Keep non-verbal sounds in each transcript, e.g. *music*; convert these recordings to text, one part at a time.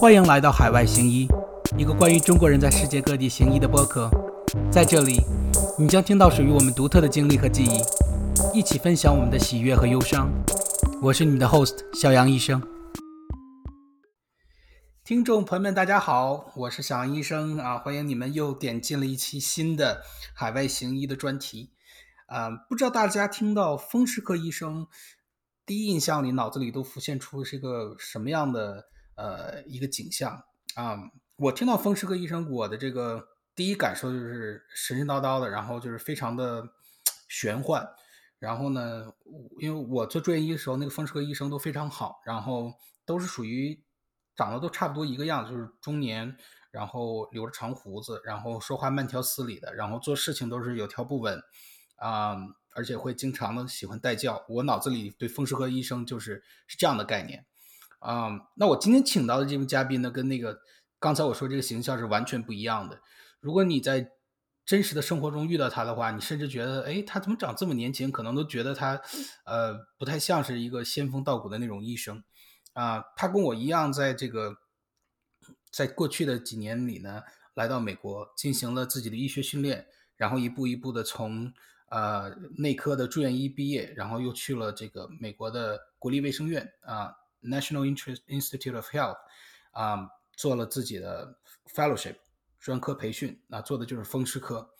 欢迎来到海外行医，一个关于中国人在世界各地行医的播客。在这里，你将听到属于我们独特的经历和记忆，一起分享我们的喜悦和忧伤。我是你们的 host 小杨医生。听众朋友们，大家好，我是小杨医生啊，欢迎你们又点进了一期新的海外行医的专题。啊，不知道大家听到风湿科医生，第一印象里脑子里都浮现出是个什么样的呃一个景象啊？我听到风湿科医生，我的这个第一感受就是神神叨叨的，然后就是非常的玄幻。然后呢，因为我做住院医的时候，那个风湿科医生都非常好，然后都是属于长得都差不多一个样，就是中年，然后留着长胡子，然后说话慢条斯理的，然后做事情都是有条不紊。啊，而且会经常的喜欢带教。我脑子里对风湿科医生就是是这样的概念。啊，那我今天请到的这位嘉宾呢，跟那个刚才我说这个形象是完全不一样的。如果你在真实的生活中遇到他的话，你甚至觉得，哎，他怎么长这么年轻？可能都觉得他，呃，不太像是一个仙风道骨的那种医生。啊，他跟我一样，在这个在过去的几年里呢，来到美国进行了自己的医学训练，然后一步一步的从。呃，内科的住院医毕业，然后又去了这个美国的国立卫生院啊，National Interest Institute of Health，啊，做了自己的 fellowship 专科培训，那做的就是风湿科。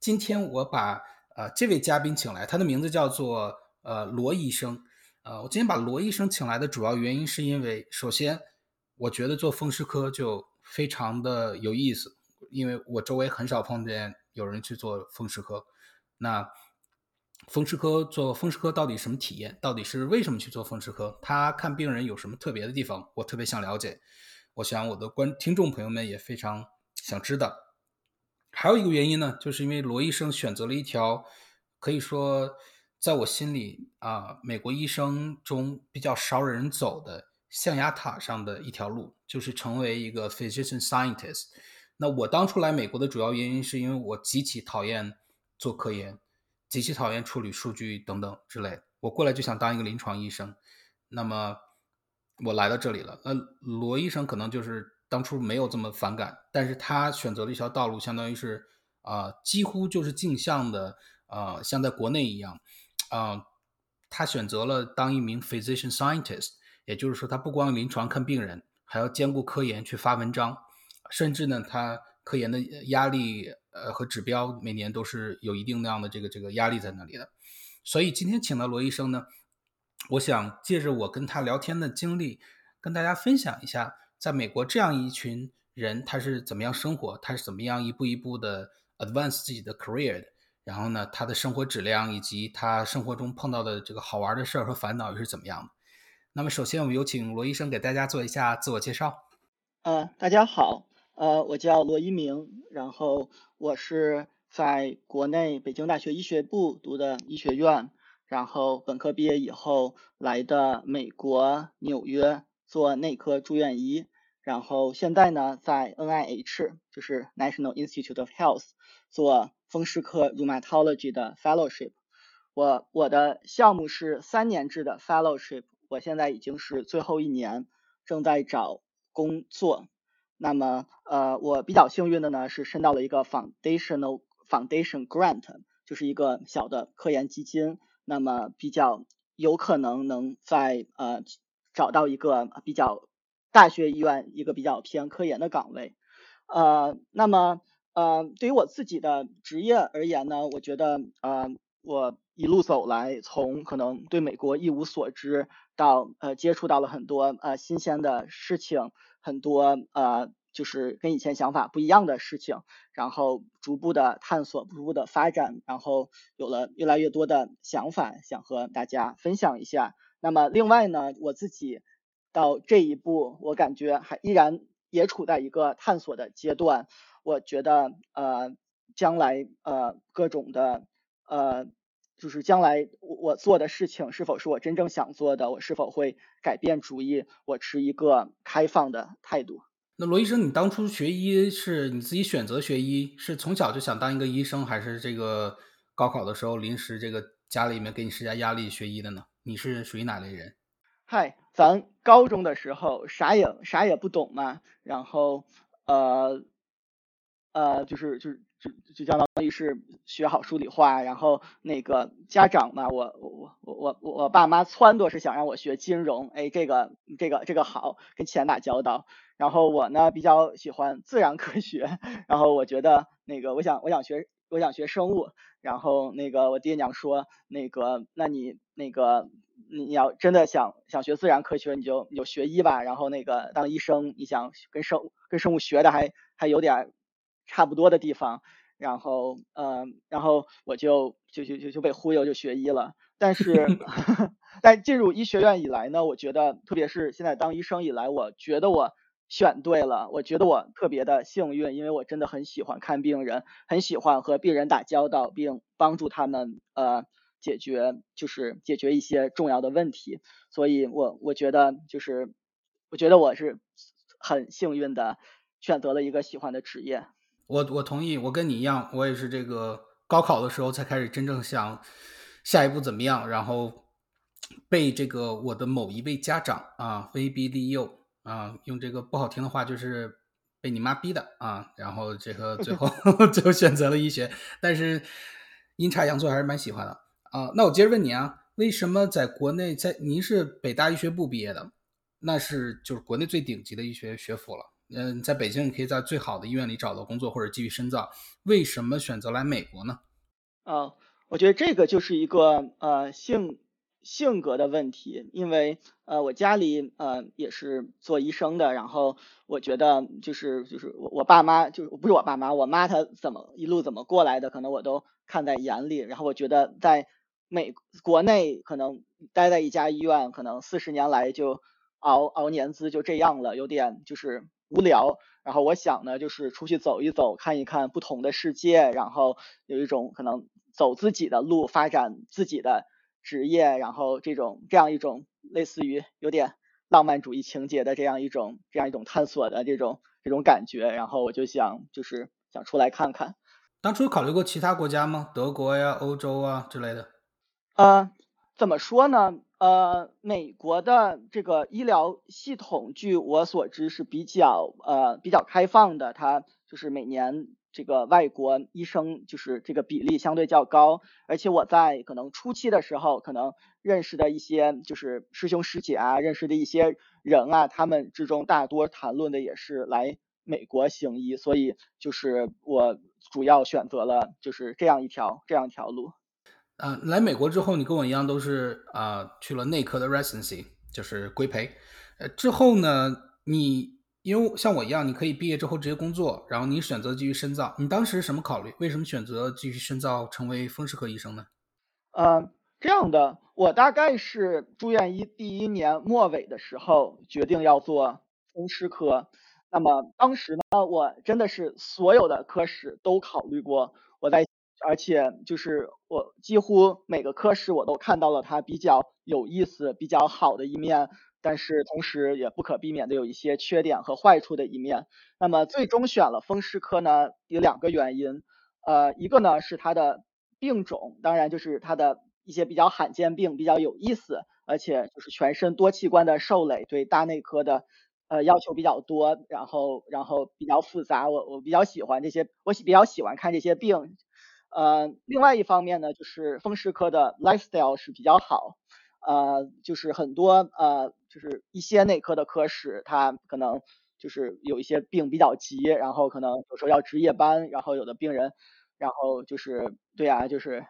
今天我把呃这位嘉宾请来，他的名字叫做呃罗医生。呃，我今天把罗医生请来的主要原因是因为，首先我觉得做风湿科就非常的有意思，因为我周围很少碰见有人去做风湿科。那风湿科做风湿科到底什么体验？到底是为什么去做风湿科？他看病人有什么特别的地方？我特别想了解。我想我的观听众朋友们也非常想知道。还有一个原因呢，就是因为罗医生选择了一条可以说在我心里啊，美国医生中比较少人走的象牙塔上的一条路，就是成为一个 physician scientist。那我当初来美国的主要原因是因为我极其讨厌。做科研，极其讨厌处理数据等等之类。我过来就想当一个临床医生，那么我来到这里了。那罗医生可能就是当初没有这么反感，但是他选择了一条道路，相当于是啊，几乎就是镜像的啊，像在国内一样啊，他选择了当一名 physician scientist，也就是说，他不光临床看病人，还要兼顾科研去发文章，甚至呢，他科研的压力。呃，和指标每年都是有一定量的这个这个压力在那里的，所以今天请到罗医生呢，我想借着我跟他聊天的经历，跟大家分享一下，在美国这样一群人他是怎么样生活，他是怎么样一步一步的 advance 自己的 career 的，然后呢，他的生活质量以及他生活中碰到的这个好玩的事儿和烦恼又是怎么样的。那么首先我们有请罗医生给大家做一下自我介绍。呃，大家好。呃，我叫罗一鸣，然后我是在国内北京大学医学部读的医学院，然后本科毕业以后来的美国纽约做内科住院医，然后现在呢在 NIH 就是 National Institute of Health 做风湿科 Rheumatology 的 Fellowship。我我的项目是三年制的 Fellowship，我现在已经是最后一年，正在找工作。那么，呃，我比较幸运的呢，是申到了一个 foundational foundation grant，就是一个小的科研基金。那么，比较有可能能在呃找到一个比较大学医院一个比较偏科研的岗位。呃，那么，呃，对于我自己的职业而言呢，我觉得，呃，我一路走来，从可能对美国一无所知，到呃接触到了很多呃新鲜的事情。很多呃，就是跟以前想法不一样的事情，然后逐步的探索，逐步的发展，然后有了越来越多的想法，想和大家分享一下。那么另外呢，我自己到这一步，我感觉还依然也处在一个探索的阶段。我觉得呃，将来呃各种的呃。就是将来我我做的事情是否是我真正想做的？我是否会改变主意？我持一个开放的态度。那罗医生，你当初学医是你自己选择学医，是从小就想当一个医生，还是这个高考的时候临时这个家里面给你施加压力学医的呢？你是属于哪类人？嗨，咱高中的时候啥也啥也不懂嘛，然后呃呃就是就是就就相当于是学好数理化，然后那个家长嘛，我我我我我爸妈撺掇是想让我学金融，哎，这个这个这个好，跟钱打交道。然后我呢比较喜欢自然科学，然后我觉得那个我想我想学我想学生物，然后那个我爹娘说那个那你那个。你要真的想想学自然科学，你就你就学医吧。然后那个当医生，你想跟生跟生物学的还还有点差不多的地方。然后呃，然后我就就就就就被忽悠就学医了。但是 *laughs* 但进入医学院以来呢，我觉得特别是现在当医生以来，我觉得我选对了。我觉得我特别的幸运，因为我真的很喜欢看病人，很喜欢和病人打交道，并帮助他们呃。解决就是解决一些重要的问题，所以我我觉得就是我觉得我是很幸运的选择了一个喜欢的职业。我我同意，我跟你一样，我也是这个高考的时候才开始真正想下一步怎么样，然后被这个我的某一位家长啊威逼利诱啊，用这个不好听的话就是被你妈逼的啊，然后这个最后 *laughs* 最后选择了医学，但是阴差阳错还是蛮喜欢的。啊，那我接着问你啊，为什么在国内，在您是北大医学部毕业的，那是就是国内最顶级的医学学府了。嗯，在北京你可以在最好的医院里找到工作或者继续深造，为什么选择来美国呢？啊，我觉得这个就是一个呃性性格的问题，因为呃我家里呃也是做医生的，然后我觉得就是就是我我爸妈就是不是我爸妈，我妈她怎么一路怎么过来的，可能我都看在眼里，然后我觉得在。美国内可能待在一家医院，可能四十年来就熬熬年资就这样了，有点就是无聊。然后我想呢，就是出去走一走，看一看不同的世界，然后有一种可能走自己的路，发展自己的职业，然后这种这样一种类似于有点浪漫主义情节的这样一种这样一种探索的这种这种感觉。然后我就想就是想出来看看。当初有考虑过其他国家吗？德国呀、欧洲啊之类的？呃，怎么说呢？呃，美国的这个医疗系统，据我所知是比较呃比较开放的，它就是每年这个外国医生就是这个比例相对较高，而且我在可能初期的时候，可能认识的一些就是师兄师姐啊，认识的一些人啊，他们之中大多谈论的也是来美国行医，所以就是我主要选择了就是这样一条这样一条路。嗯，来美国之后，你跟我一样都是啊去了内科的 residency，就是规培。呃，之后呢，你因为像我一样，你可以毕业之后直接工作，然后你选择继续深造。你当时什么考虑？为什么选择继续深造，成为风湿科医生呢？呃，这样的，我大概是住院医第一年末尾的时候决定要做风湿科。那么当时呢，我真的是所有的科室都考虑过。我在。而且就是我几乎每个科室我都看到了它比较有意思、比较好的一面，但是同时也不可避免的有一些缺点和坏处的一面。那么最终选了风湿科呢，有两个原因，呃，一个呢是它的病种，当然就是它的一些比较罕见病比较有意思，而且就是全身多器官的受累对大内科的呃要求比较多，然后然后比较复杂，我我比较喜欢这些，我喜比较喜欢看这些病。呃，另外一方面呢，就是风湿科的 lifestyle 是比较好，呃，就是很多呃，就是一些内科的科室，它可能就是有一些病比较急，然后可能有时候要值夜班，然后有的病人，然后就是对啊，就是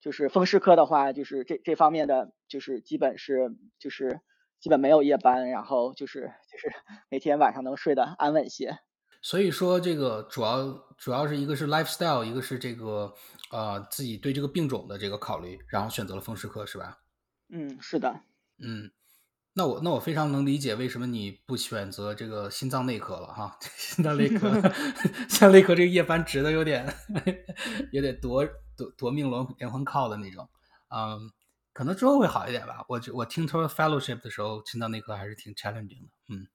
就是风湿科的话，就是这这方面的就是基本是就是基本没有夜班，然后就是就是每天晚上能睡得安稳些。所以说，这个主要主要是一个是 lifestyle，一个是这个呃自己对这个病种的这个考虑，然后选择了风湿科，是吧？嗯，是的。嗯，那我那我非常能理解为什么你不选择这个心脏内科了哈。*laughs* 心脏内科，*laughs* 心脏内科这个夜班值的有点 *laughs* 有点夺夺夺命连连环靠的那种。嗯，可能之后会好一点吧。我我听他说 fellowship 的时候，心脏内科还是挺 challenging 的。嗯。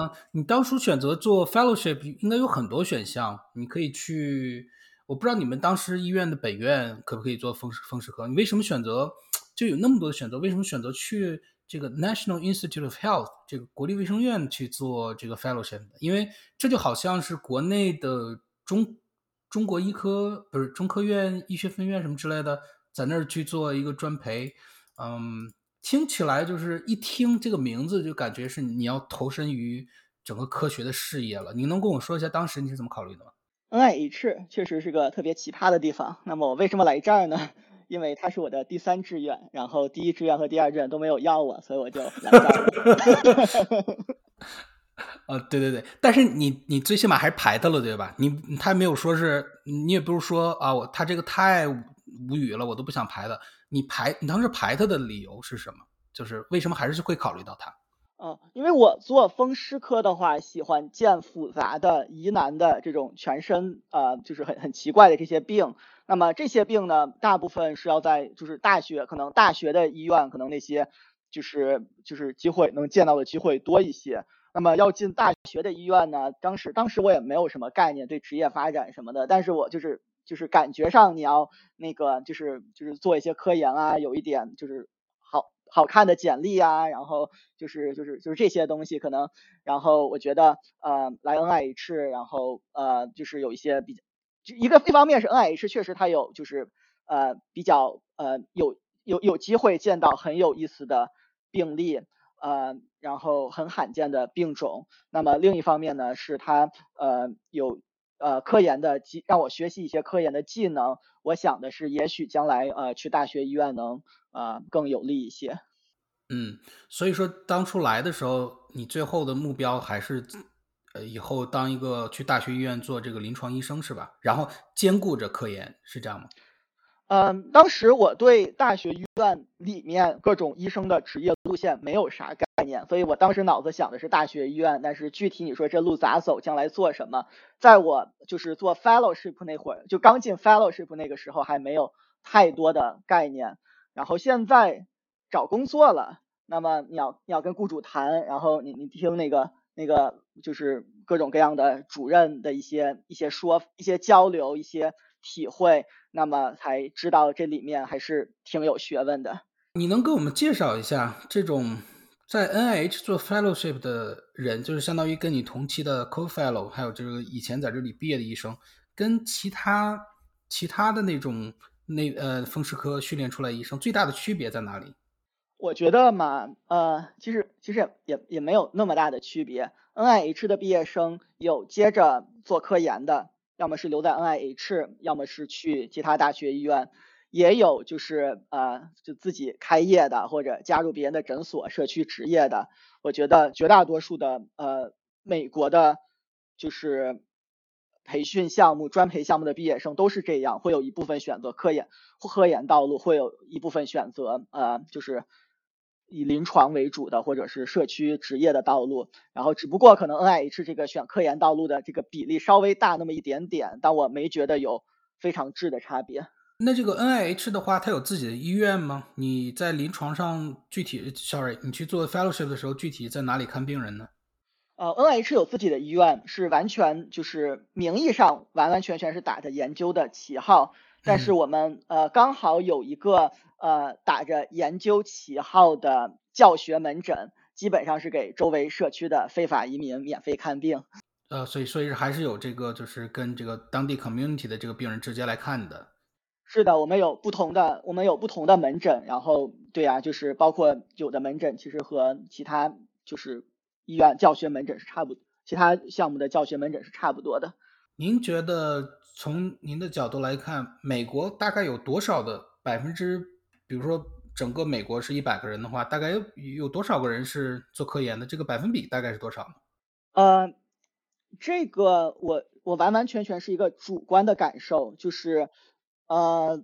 嗯，你当初选择做 fellowship 应该有很多选项，你可以去，我不知道你们当时医院的本院可不可以做风湿风湿科？你为什么选择就有那么多选择？为什么选择去这个 National Institute of Health 这个国立卫生院去做这个 fellowship，因为这就好像是国内的中中国医科不是中科院医学分院什么之类的，在那儿去做一个专培，嗯，听起来就是一听这个名字就感觉是你要投身于整个科学的事业了。你能跟我说一下当时你是怎么考虑的吗？NIH 确实是个特别奇葩的地方。那么我为什么来这儿呢？*laughs* 因为它是我的第三志愿，然后第一志愿和第二志愿都没有要我，所以我就来这儿。呃，*laughs* 对对对，但是你你最起码还是排他了，对吧？你他没有说是，你也不是说啊，我他这个太无语了，我都不想排的。你排你当时排他的理由是什么？就是为什么还是会考虑到他？嗯，因为我做风湿科的话，喜欢见复杂的疑难的这种全身呃，就是很很奇怪的这些病。那么这些病呢，大部分是要在就是大学，可能大学的医院，可能那些就是就是机会能见到的机会多一些。那么要进大学的医院呢，当时当时我也没有什么概念对职业发展什么的，但是我就是就是感觉上你要那个就是就是做一些科研啊，有一点就是好好看的简历啊，然后就是就是就是这些东西可能，然后我觉得呃来 NIH，然后呃就是有一些比较。一个一方面是 NIH 确实它有就是呃比较呃有有有机会见到很有意思的病例呃然后很罕见的病种。那么另一方面呢是它呃有呃科研的技让我学习一些科研的技能。我想的是也许将来呃去大学医院能呃更有利一些。嗯，所以说当初来的时候你最后的目标还是。呃，以后当一个去大学医院做这个临床医生是吧？然后兼顾着科研，是这样吗？嗯，当时我对大学医院里面各种医生的职业路线没有啥概念，所以我当时脑子想的是大学医院，但是具体你说这路咋走，将来做什么，在我就是做 fellowship 那会儿，就刚进 fellowship 那个时候还没有太多的概念。然后现在找工作了，那么你要你要跟雇主谈，然后你你听那个。那个就是各种各样的主任的一些一些说一些交流一些体会，那么才知道这里面还是挺有学问的。你能给我们介绍一下这种在 NIH 做 fellowship 的人，就是相当于跟你同期的 co-fellow，还有就是以前在这里毕业的医生，跟其他其他的那种那呃风湿科训练出来医生最大的区别在哪里？我觉得嘛，呃，其实其实也也没有那么大的区别。NIH 的毕业生有接着做科研的，要么是留在 NIH，要么是去其他大学医院，也有就是呃就自己开业的，或者加入别人的诊所、社区执业的。我觉得绝大多数的呃美国的，就是。培训项目、专培项目的毕业生都是这样，会有一部分选择科研、科研道路，会有一部分选择呃，就是以临床为主的，或者是社区职业的道路。然后只不过可能 NIH 这个选科研道路的这个比例稍微大那么一点点，但我没觉得有非常质的差别。那这个 NIH 的话，它有自己的医院吗？你在临床上具体，sorry，你去做 fellowship 的时候，具体在哪里看病人呢？呃，NIH 有自己的医院，是完全就是名义上完完全全是打着研究的旗号，但是我们呃刚好有一个呃打着研究旗号的教学门诊，基本上是给周围社区的非法移民免费看病。呃，所以所以还是有这个就是跟这个当地 community 的这个病人直接来看的。是的，我们有不同的我们有不同的门诊，然后对呀，就是包括有的门诊其实和其他就是。医院教学门诊是差不，其他项目的教学门诊是差不多的。您觉得从您的角度来看，美国大概有多少的百分之，比如说整个美国是一百个人的话，大概有有多少个人是做科研的？这个百分比大概是多少呢？呃，这个我我完完全全是一个主观的感受，就是呃，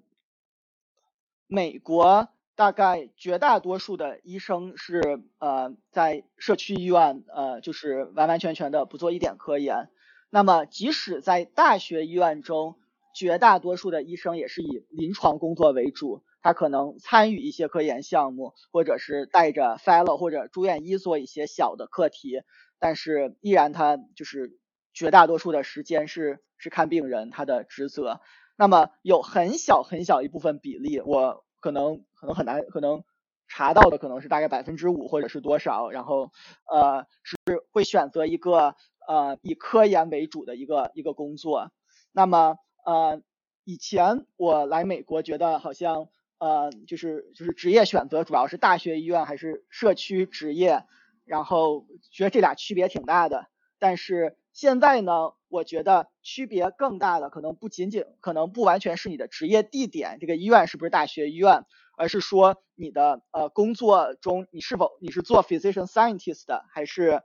美国。大概绝大多数的医生是呃在社区医院呃就是完完全全的不做一点科研。那么即使在大学医院中，绝大多数的医生也是以临床工作为主，他可能参与一些科研项目，或者是带着 fellow 或者住院医做一些小的课题，但是依然他就是绝大多数的时间是是看病人他的职责。那么有很小很小一部分比例我。可能可能很难，可能查到的可能是大概百分之五或者是多少，然后呃是会选择一个呃以科研为主的一个一个工作。那么呃以前我来美国觉得好像呃就是就是职业选择主要是大学医院还是社区职业，然后觉得这俩区别挺大的。但是现在呢，我觉得区别更大的可能不仅仅可能不完全是你的职业地点，这个医院是不是大学医院，而是说你的呃工作中你是否你是做 physician scientist 的还是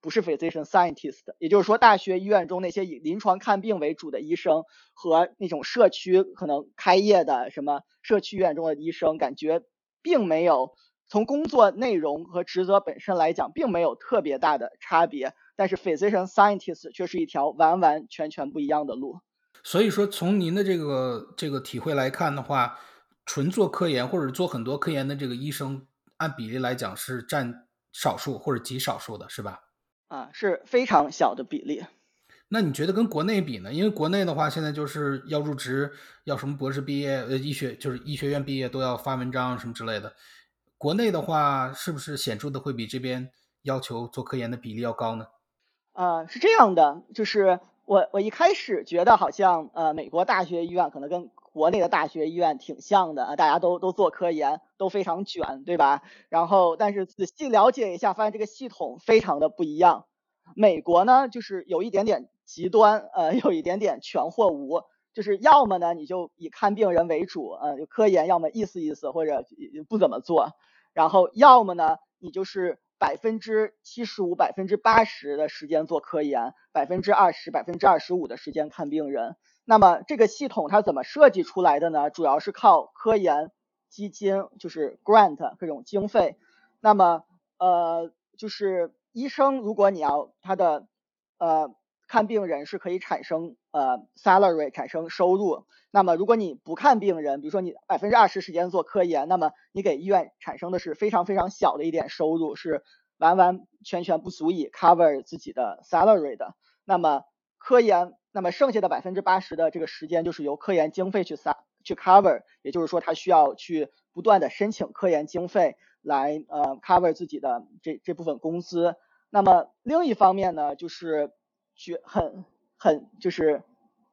不是 physician scientist，也就是说大学医院中那些以临床看病为主的医生和那种社区可能开业的什么社区医院中的医生，感觉并没有从工作内容和职责本身来讲，并没有特别大的差别。但是 physician scientist 却是一条完完全全不一样的路。所以说，从您的这个这个体会来看的话，纯做科研或者做很多科研的这个医生，按比例来讲是占少数或者极少数的，是吧？啊，是非常小的比例。那你觉得跟国内比呢？因为国内的话，现在就是要入职，要什么博士毕业，呃，医学就是医学院毕业都要发文章什么之类的。国内的话，是不是显著的会比这边要求做科研的比例要高呢？呃，是这样的，就是我我一开始觉得好像呃美国大学医院可能跟国内的大学医院挺像的啊，大家都都做科研，都非常卷，对吧？然后但是仔细了解一下，发现这个系统非常的不一样。美国呢，就是有一点点极端，呃，*laughs* 有一点点全或无，就是要么呢你就以看病人为主，呃，就科研要么意思意思或者不怎么做，然后要么呢你就是。百分之七十五、百分之八十的时间做科研，百分之二十、百分之二十五的时间看病人。那么这个系统它怎么设计出来的呢？主要是靠科研基金，就是 grant 这种经费。那么呃，就是医生，如果你要他的呃。看病人是可以产生呃 salary 产生收入，那么如果你不看病人，比如说你百分之二十时间做科研，那么你给医院产生的是非常非常小的一点收入，是完完全全不足以 cover 自己的 salary 的。那么科研，那么剩下的百分之八十的这个时间就是由科研经费去 s 去 cover，也就是说他需要去不断的申请科研经费来呃 cover 自己的这这部分工资。那么另一方面呢，就是。绝很很就是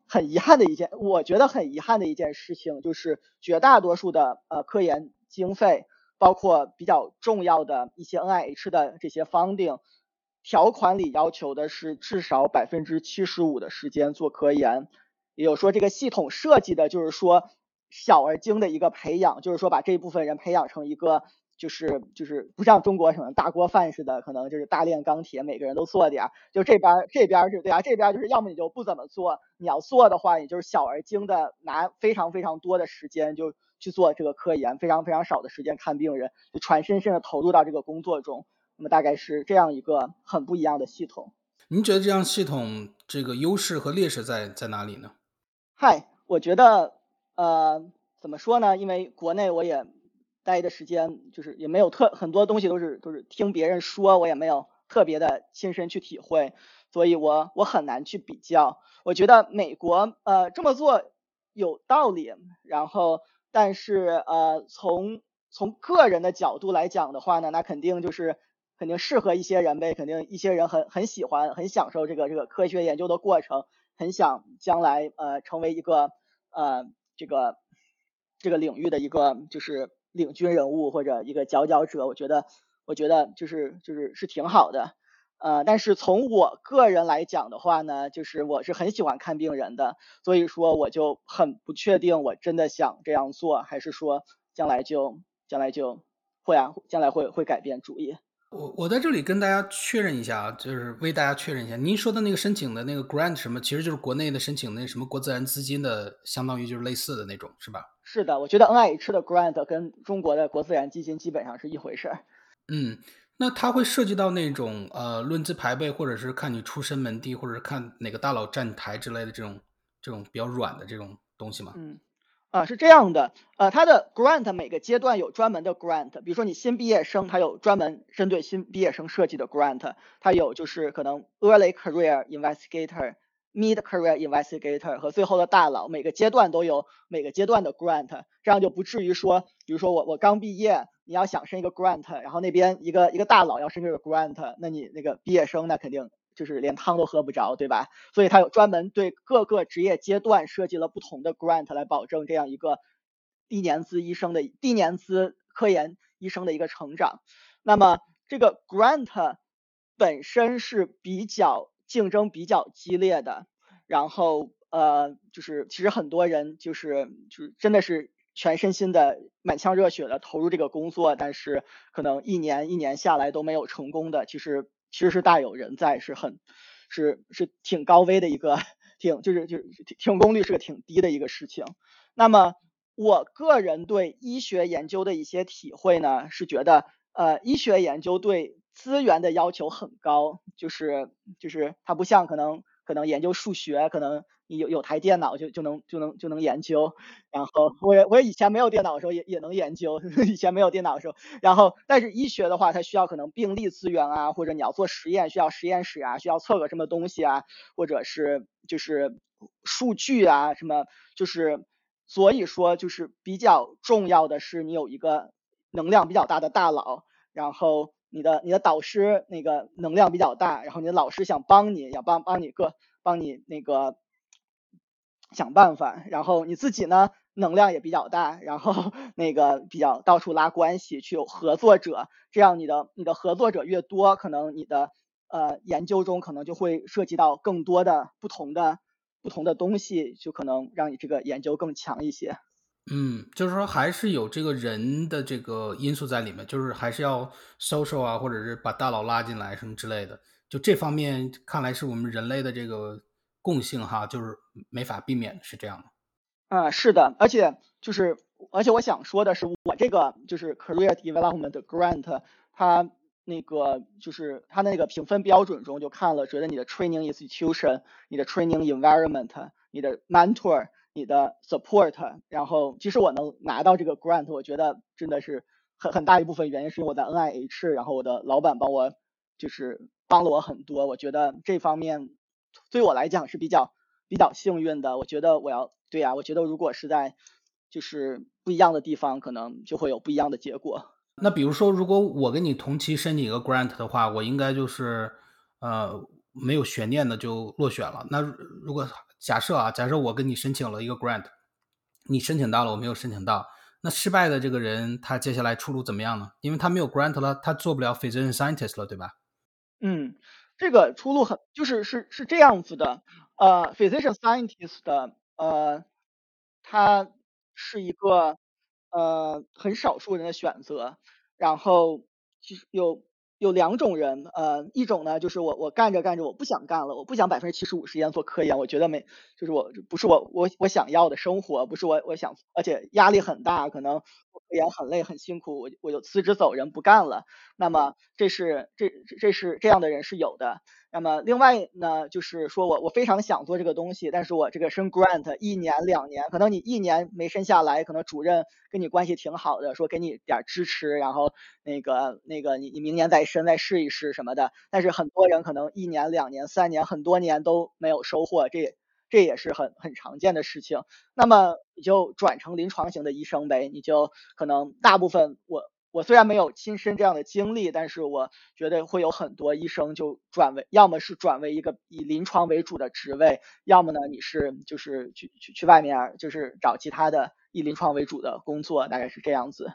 很遗憾的一件，我觉得很遗憾的一件事情，就是绝大多数的呃科研经费，包括比较重要的一些 NIH 的这些 funding 条款里要求的是至少百分之七十五的时间做科研，也就是说这个系统设计的就是说小而精的一个培养，就是说把这一部分人培养成一个。就是就是不像中国什么大锅饭似的，可能就是大炼钢铁，每个人都做点。就这边这边是对啊，这边就是要么你就不怎么做，你要做的话，也就是小而精的，拿非常非常多的时间就去做这个科研，非常非常少的时间看病人，就全身心的投入到这个工作中。那么大概是这样一个很不一样的系统。您觉得这样系统这个优势和劣势在在哪里呢？嗨，我觉得呃怎么说呢？因为国内我也。待的时间就是也没有特很多东西都是都是听别人说，我也没有特别的亲身去体会，所以我我很难去比较。我觉得美国呃这么做有道理，然后但是呃从从个人的角度来讲的话呢，那肯定就是肯定适合一些人呗，肯定一些人很很喜欢很享受这个这个科学研究的过程，很想将来呃成为一个呃这个这个领域的一个就是。领军人物或者一个佼佼者，我觉得，我觉得就是就是是挺好的，呃，但是从我个人来讲的话呢，就是我是很喜欢看病人的，所以说我就很不确定，我真的想这样做，还是说将来就将来就会啊，将来会会改变主意。我我在这里跟大家确认一下啊，就是为大家确认一下，您说的那个申请的那个 grant 什么，其实就是国内的申请那什么国自然资金的，相当于就是类似的那种，是吧？是的，我觉得 NIH 的 grant 跟中国的国自然基金基本上是一回事儿。嗯，那它会涉及到那种呃论资排辈，或者是看你出身门第，或者是看哪个大佬站台之类的这种这种比较软的这种东西吗？嗯。啊，是这样的，呃，它的 grant 每个阶段有专门的 grant，比如说你新毕业生，它有专门针对新毕业生设计的 grant，它有就是可能 early career investigator mid career investigator 和最后的大佬，每个阶段都有每个阶段的 grant，这样就不至于说，比如说我我刚毕业，你要想申一个 grant，然后那边一个一个大佬要申这个 grant，那你那个毕业生那肯定就是连汤都喝不着，对吧？所以他有专门对各个职业阶段设计了不同的 grant 来保证这样一个低年资医生的低年资科研医生的一个成长。那么这个 grant 本身是比较竞争比较激烈的，然后呃，就是其实很多人就是就是真的是全身心的满腔热血的投入这个工作，但是可能一年一年下来都没有成功的，其实其实是大有人在，是很是是挺高危的一个，挺就是就是成功率是个挺低的一个事情。那么我个人对医学研究的一些体会呢，是觉得呃，医学研究对资源的要求很高，就是就是它不像可能可能研究数学，可能你有有台电脑就就能就能就能研究。然后我也我也以前没有电脑的时候也也能研究，*laughs* 以前没有电脑的时候。然后但是医学的话，它需要可能病例资源啊，或者你要做实验需要实验室啊，需要测个什么东西啊，或者是就是数据啊什么，就是所以说就是比较重要的是你有一个能量比较大的大佬，然后。你的你的导师那个能量比较大，然后你的老师想帮你，想帮帮你个帮你那个想办法，然后你自己呢能量也比较大，然后 *laughs* 那个比较到处拉关系去有合作者，这样你的你的合作者越多，可能你的呃研究中可能就会涉及到更多的不同的不同的东西，就可能让你这个研究更强一些。嗯，就是说还是有这个人的这个因素在里面，就是还是要 social 啊，或者是把大佬拉进来什么之类的。就这方面看来是我们人类的这个共性哈，就是没法避免是这样的。啊，是的，而且就是而且我想说的是，我这个就是 career development grant，它那个就是它那个评分标准中就看了，觉得你的 training institution、你的 training environment、你的 mentor。你的 support，然后其实我能拿到这个 grant，我觉得真的是很很大一部分原因是因为我在 NIH，然后我的老板帮我就是帮了我很多，我觉得这方面对我来讲是比较比较幸运的。我觉得我要对呀，我觉得如果是在就是不一样的地方，可能就会有不一样的结果。那比如说，如果我跟你同期申请一个 grant 的话，我应该就是呃没有悬念的就落选了。那如果假设啊，假设我跟你申请了一个 grant，你申请到了，我没有申请到，那失败的这个人他接下来出路怎么样呢？因为他没有 grant 了，他做不了 physician scientist 了，对吧？嗯，这个出路很就是是是这样子的，呃，physician scientist 的呃，他是一个呃很少数人的选择，然后其实有。有两种人，呃，一种呢就是我我干着干着我不想干了，我不想百分之七十五时间做科研，我觉得没就是我不是我我我想要的生活，不是我我想，而且压力很大，可能科研很累很辛苦，我我就辞职走人不干了。那么这是这这是这样的人是有的。那么另外呢，就是说我我非常想做这个东西，但是我这个申 grant 一年两年，可能你一年没申下来，可能主任跟你关系挺好的，说给你点支持，然后那个那个你你明年再申再试一试什么的。但是很多人可能一年两年三年很多年都没有收获，这这也是很很常见的事情。那么你就转成临床型的医生呗，你就可能大部分我。我虽然没有亲身这样的经历，但是我觉得会有很多医生就转为，要么是转为一个以临床为主的职位，要么呢你是就是去去去外面就是找其他的以临床为主的工作，大概是这样子。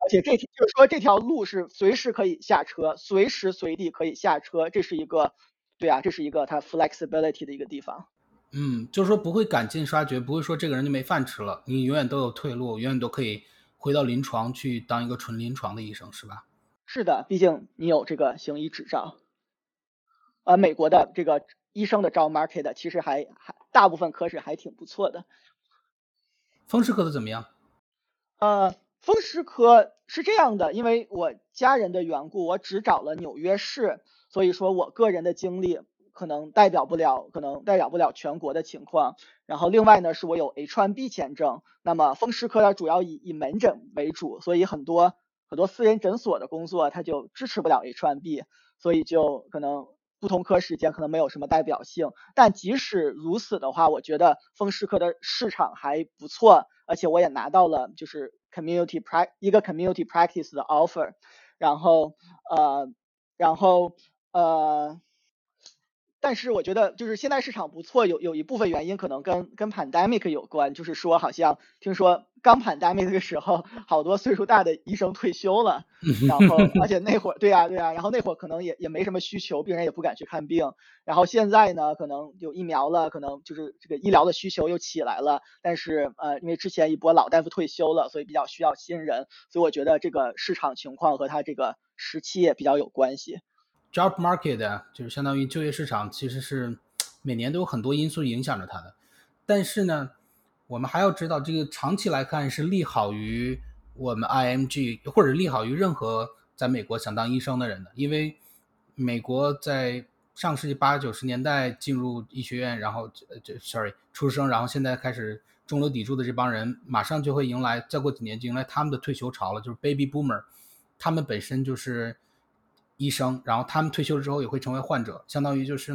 而且这就是说这条路是随时可以下车，随时随地可以下车，这是一个对啊，这是一个它 flexibility 的一个地方。嗯，就是说不会赶尽杀绝，不会说这个人就没饭吃了，你永远都有退路，永远都可以。回到临床去当一个纯临床的医生是吧？是的，毕竟你有这个行医执照。呃，美国的这个医生的招 market 其实还还大部分科室还挺不错的。风湿科的怎么样？呃，风湿科是这样的，因为我家人的缘故，我只找了纽约市，所以说我个人的经历。可能代表不了，可能代表不了全国的情况。然后另外呢，是我有 H1B 签证。那么风湿科它主要以以门诊为主，所以很多很多私人诊所的工作它就支持不了 H1B，所以就可能不同科时间可能没有什么代表性。但即使如此的话，我觉得风湿科的市场还不错，而且我也拿到了就是 community prac 一个 community practice 的 offer，然后呃，然后呃。但是我觉得，就是现在市场不错，有有一部分原因可能跟跟 pandemic 有关，就是说好像听说刚 pandemic 的时候，好多岁数大的医生退休了，*laughs* 然后而且那会儿，对呀对呀，然后那会儿可能也也没什么需求，病人也不敢去看病，然后现在呢，可能有疫苗了，可能就是这个医疗的需求又起来了，但是呃，因为之前一波老大夫退休了，所以比较需要新人，所以我觉得这个市场情况和它这个时期也比较有关系。Job market 就是相当于就业市场，其实是每年都有很多因素影响着它的。但是呢，我们还要知道，这个长期来看是利好于我们 IMG，或者利好于任何在美国想当医生的人的。因为美国在上世纪八九十年代进入医学院，然后这 sorry 出生，然后现在开始中流砥柱的这帮人，马上就会迎来，再过几年就迎来他们的退休潮了，就是 Baby Boomer，他们本身就是。医生，然后他们退休了之后也会成为患者，相当于就是，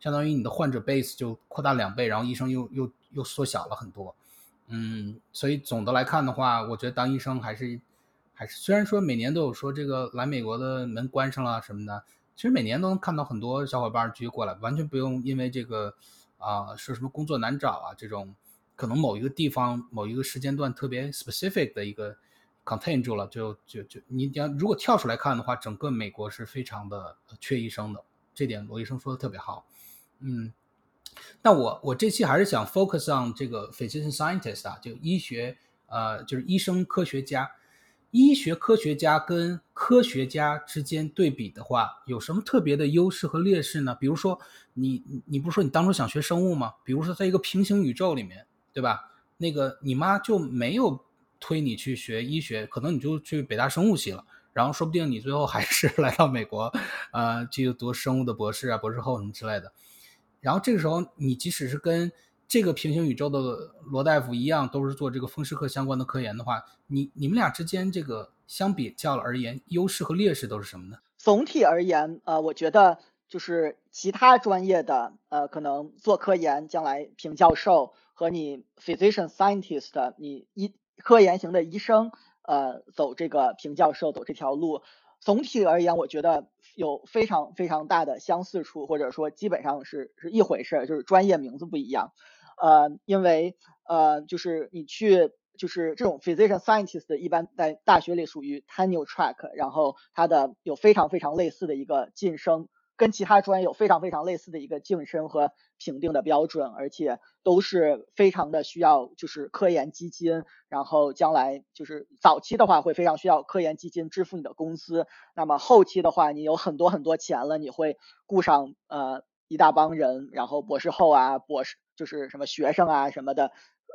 相当于你的患者 base 就扩大两倍，然后医生又又又缩小了很多，嗯，所以总的来看的话，我觉得当医生还是还是，虽然说每年都有说这个来美国的门关上了什么的，其实每年都能看到很多小伙伴继续过来，完全不用因为这个啊说什么工作难找啊这种，可能某一个地方某一个时间段特别 specific 的一个。Contain 住了，就就就你要如果跳出来看的话，整个美国是非常的缺医生的，这点罗医生说的特别好。嗯，那我我这期还是想 focus on 这个 physician scientist 啊，就医学呃就是医生科学家，医学科学家跟科学家之间对比的话，有什么特别的优势和劣势呢？比如说你你不是说你当初想学生物吗？比如说在一个平行宇宙里面，对吧？那个你妈就没有。推你去学医学，可能你就去北大生物系了，然后说不定你最后还是 *laughs* 来到美国，呃，去读生物的博士啊、博士后什么之类的。然后这个时候，你即使是跟这个平行宇宙的罗大夫一样，都是做这个风湿科相关的科研的话，你你们俩之间这个相比较而言，优势和劣势都是什么呢？总体而言，呃，我觉得就是其他专业的，呃，可能做科研将来评教授和你 physician scientist，你一。科研型的医生，呃，走这个评教授走这条路，总体而言，我觉得有非常非常大的相似处，或者说基本上是是一回事儿，就是专业名字不一样。呃，因为呃，就是你去就是这种 physician scientist 一般在大学里属于 tenure track，然后它的有非常非常类似的一个晋升。跟其他专业有非常非常类似的一个晋升和评定的标准，而且都是非常的需要，就是科研基金，然后将来就是早期的话会非常需要科研基金支付你的工资，那么后期的话你有很多很多钱了，你会雇上呃一大帮人，然后博士后啊，博士就是什么学生啊什么的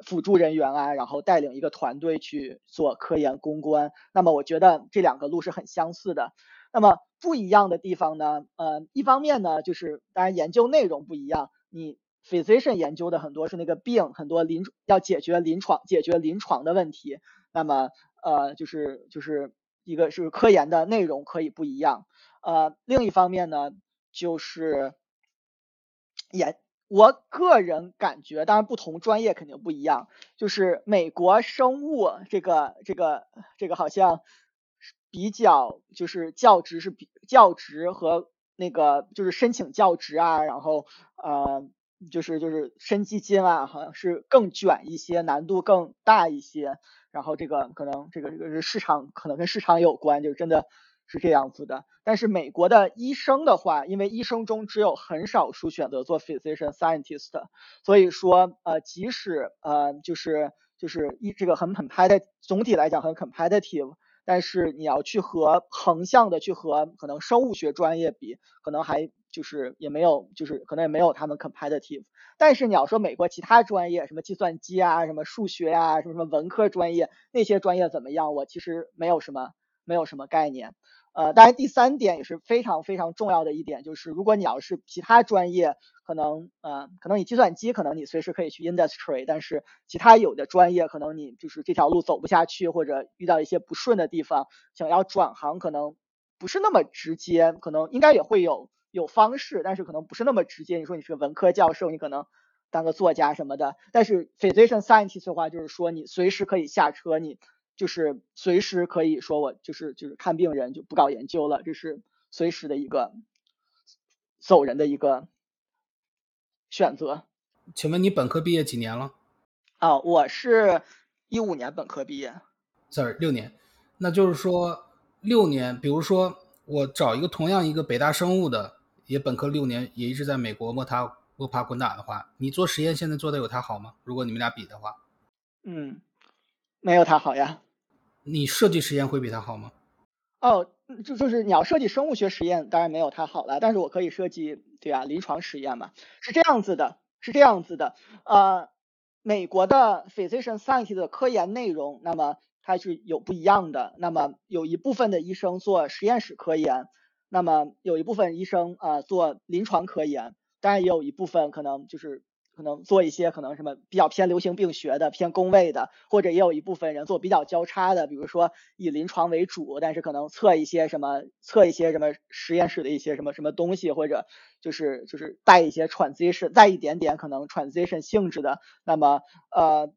辅助人员啊，然后带领一个团队去做科研攻关，那么我觉得这两个路是很相似的。那么不一样的地方呢？呃，一方面呢，就是当然研究内容不一样。你 physician 研究的很多是那个病，很多临要解决临床解决临床的问题。那么呃，就是就是一个是科研的内容可以不一样。呃，另一方面呢，就是研我个人感觉，当然不同专业肯定不一样。就是美国生物这个这个这个好像。比较就是教职是比教职和那个就是申请教职啊，然后呃就是就是申基金啊，好像是更卷一些，难度更大一些。然后这个可能这个这个是市场可能跟市场有关，就真的是这样子的。但是美国的医生的话，因为医生中只有很少数选择做 physician scientist，所以说呃即使呃就是就是一这个很很 competitive，总体来讲很 competitive。但是你要去和横向的去和可能生物学专业比，可能还就是也没有，就是可能也没有他们 competitive。但是你要说美国其他专业，什么计算机啊，什么数学啊，什么什么文科专业，那些专业怎么样？我其实没有什么没有什么概念。呃，当然第三点也是非常非常重要的一点，就是如果你要是其他专业，可能呃，可能你计算机可能你随时可以去 industry，但是其他有的专业可能你就是这条路走不下去，或者遇到一些不顺的地方，想要转行可能不是那么直接，可能应该也会有有方式，但是可能不是那么直接。你说你是个文科教授，你可能当个作家什么的，但是 physician scientist 的话，就是说你随时可以下车，你就是随时可以说我就是就是看病人就不搞研究了，这是随时的一个走人的一个选择。请问你本科毕业几年了？啊，我是一五年本科毕业。Sorry，六年。那就是说六年，比如说我找一个同样一个北大生物的，也本科六年，也一直在美国摸爬摸爬滚打的话，你做实验现在做的有他好吗？如果你们俩比的话，嗯，没有他好呀。你设计实验会比他好吗？哦，就就是你要设计生物学实验，当然没有他好了。但是我可以设计，对啊，临床实验嘛，是这样子的，是这样子的。呃，美国的 physician scientist 的科研内容，那么它是有不一样的。那么有一部分的医生做实验室科研，那么有一部分医生啊做临床科研，当然也有一部分可能就是。可能做一些可能什么比较偏流行病学的、偏工位的，或者也有一部分人做比较交叉的，比如说以临床为主，但是可能测一些什么测一些什么实验室的一些什么什么东西，或者就是就是带一些 transition，带一点点可能 transition 性质的。那么呃，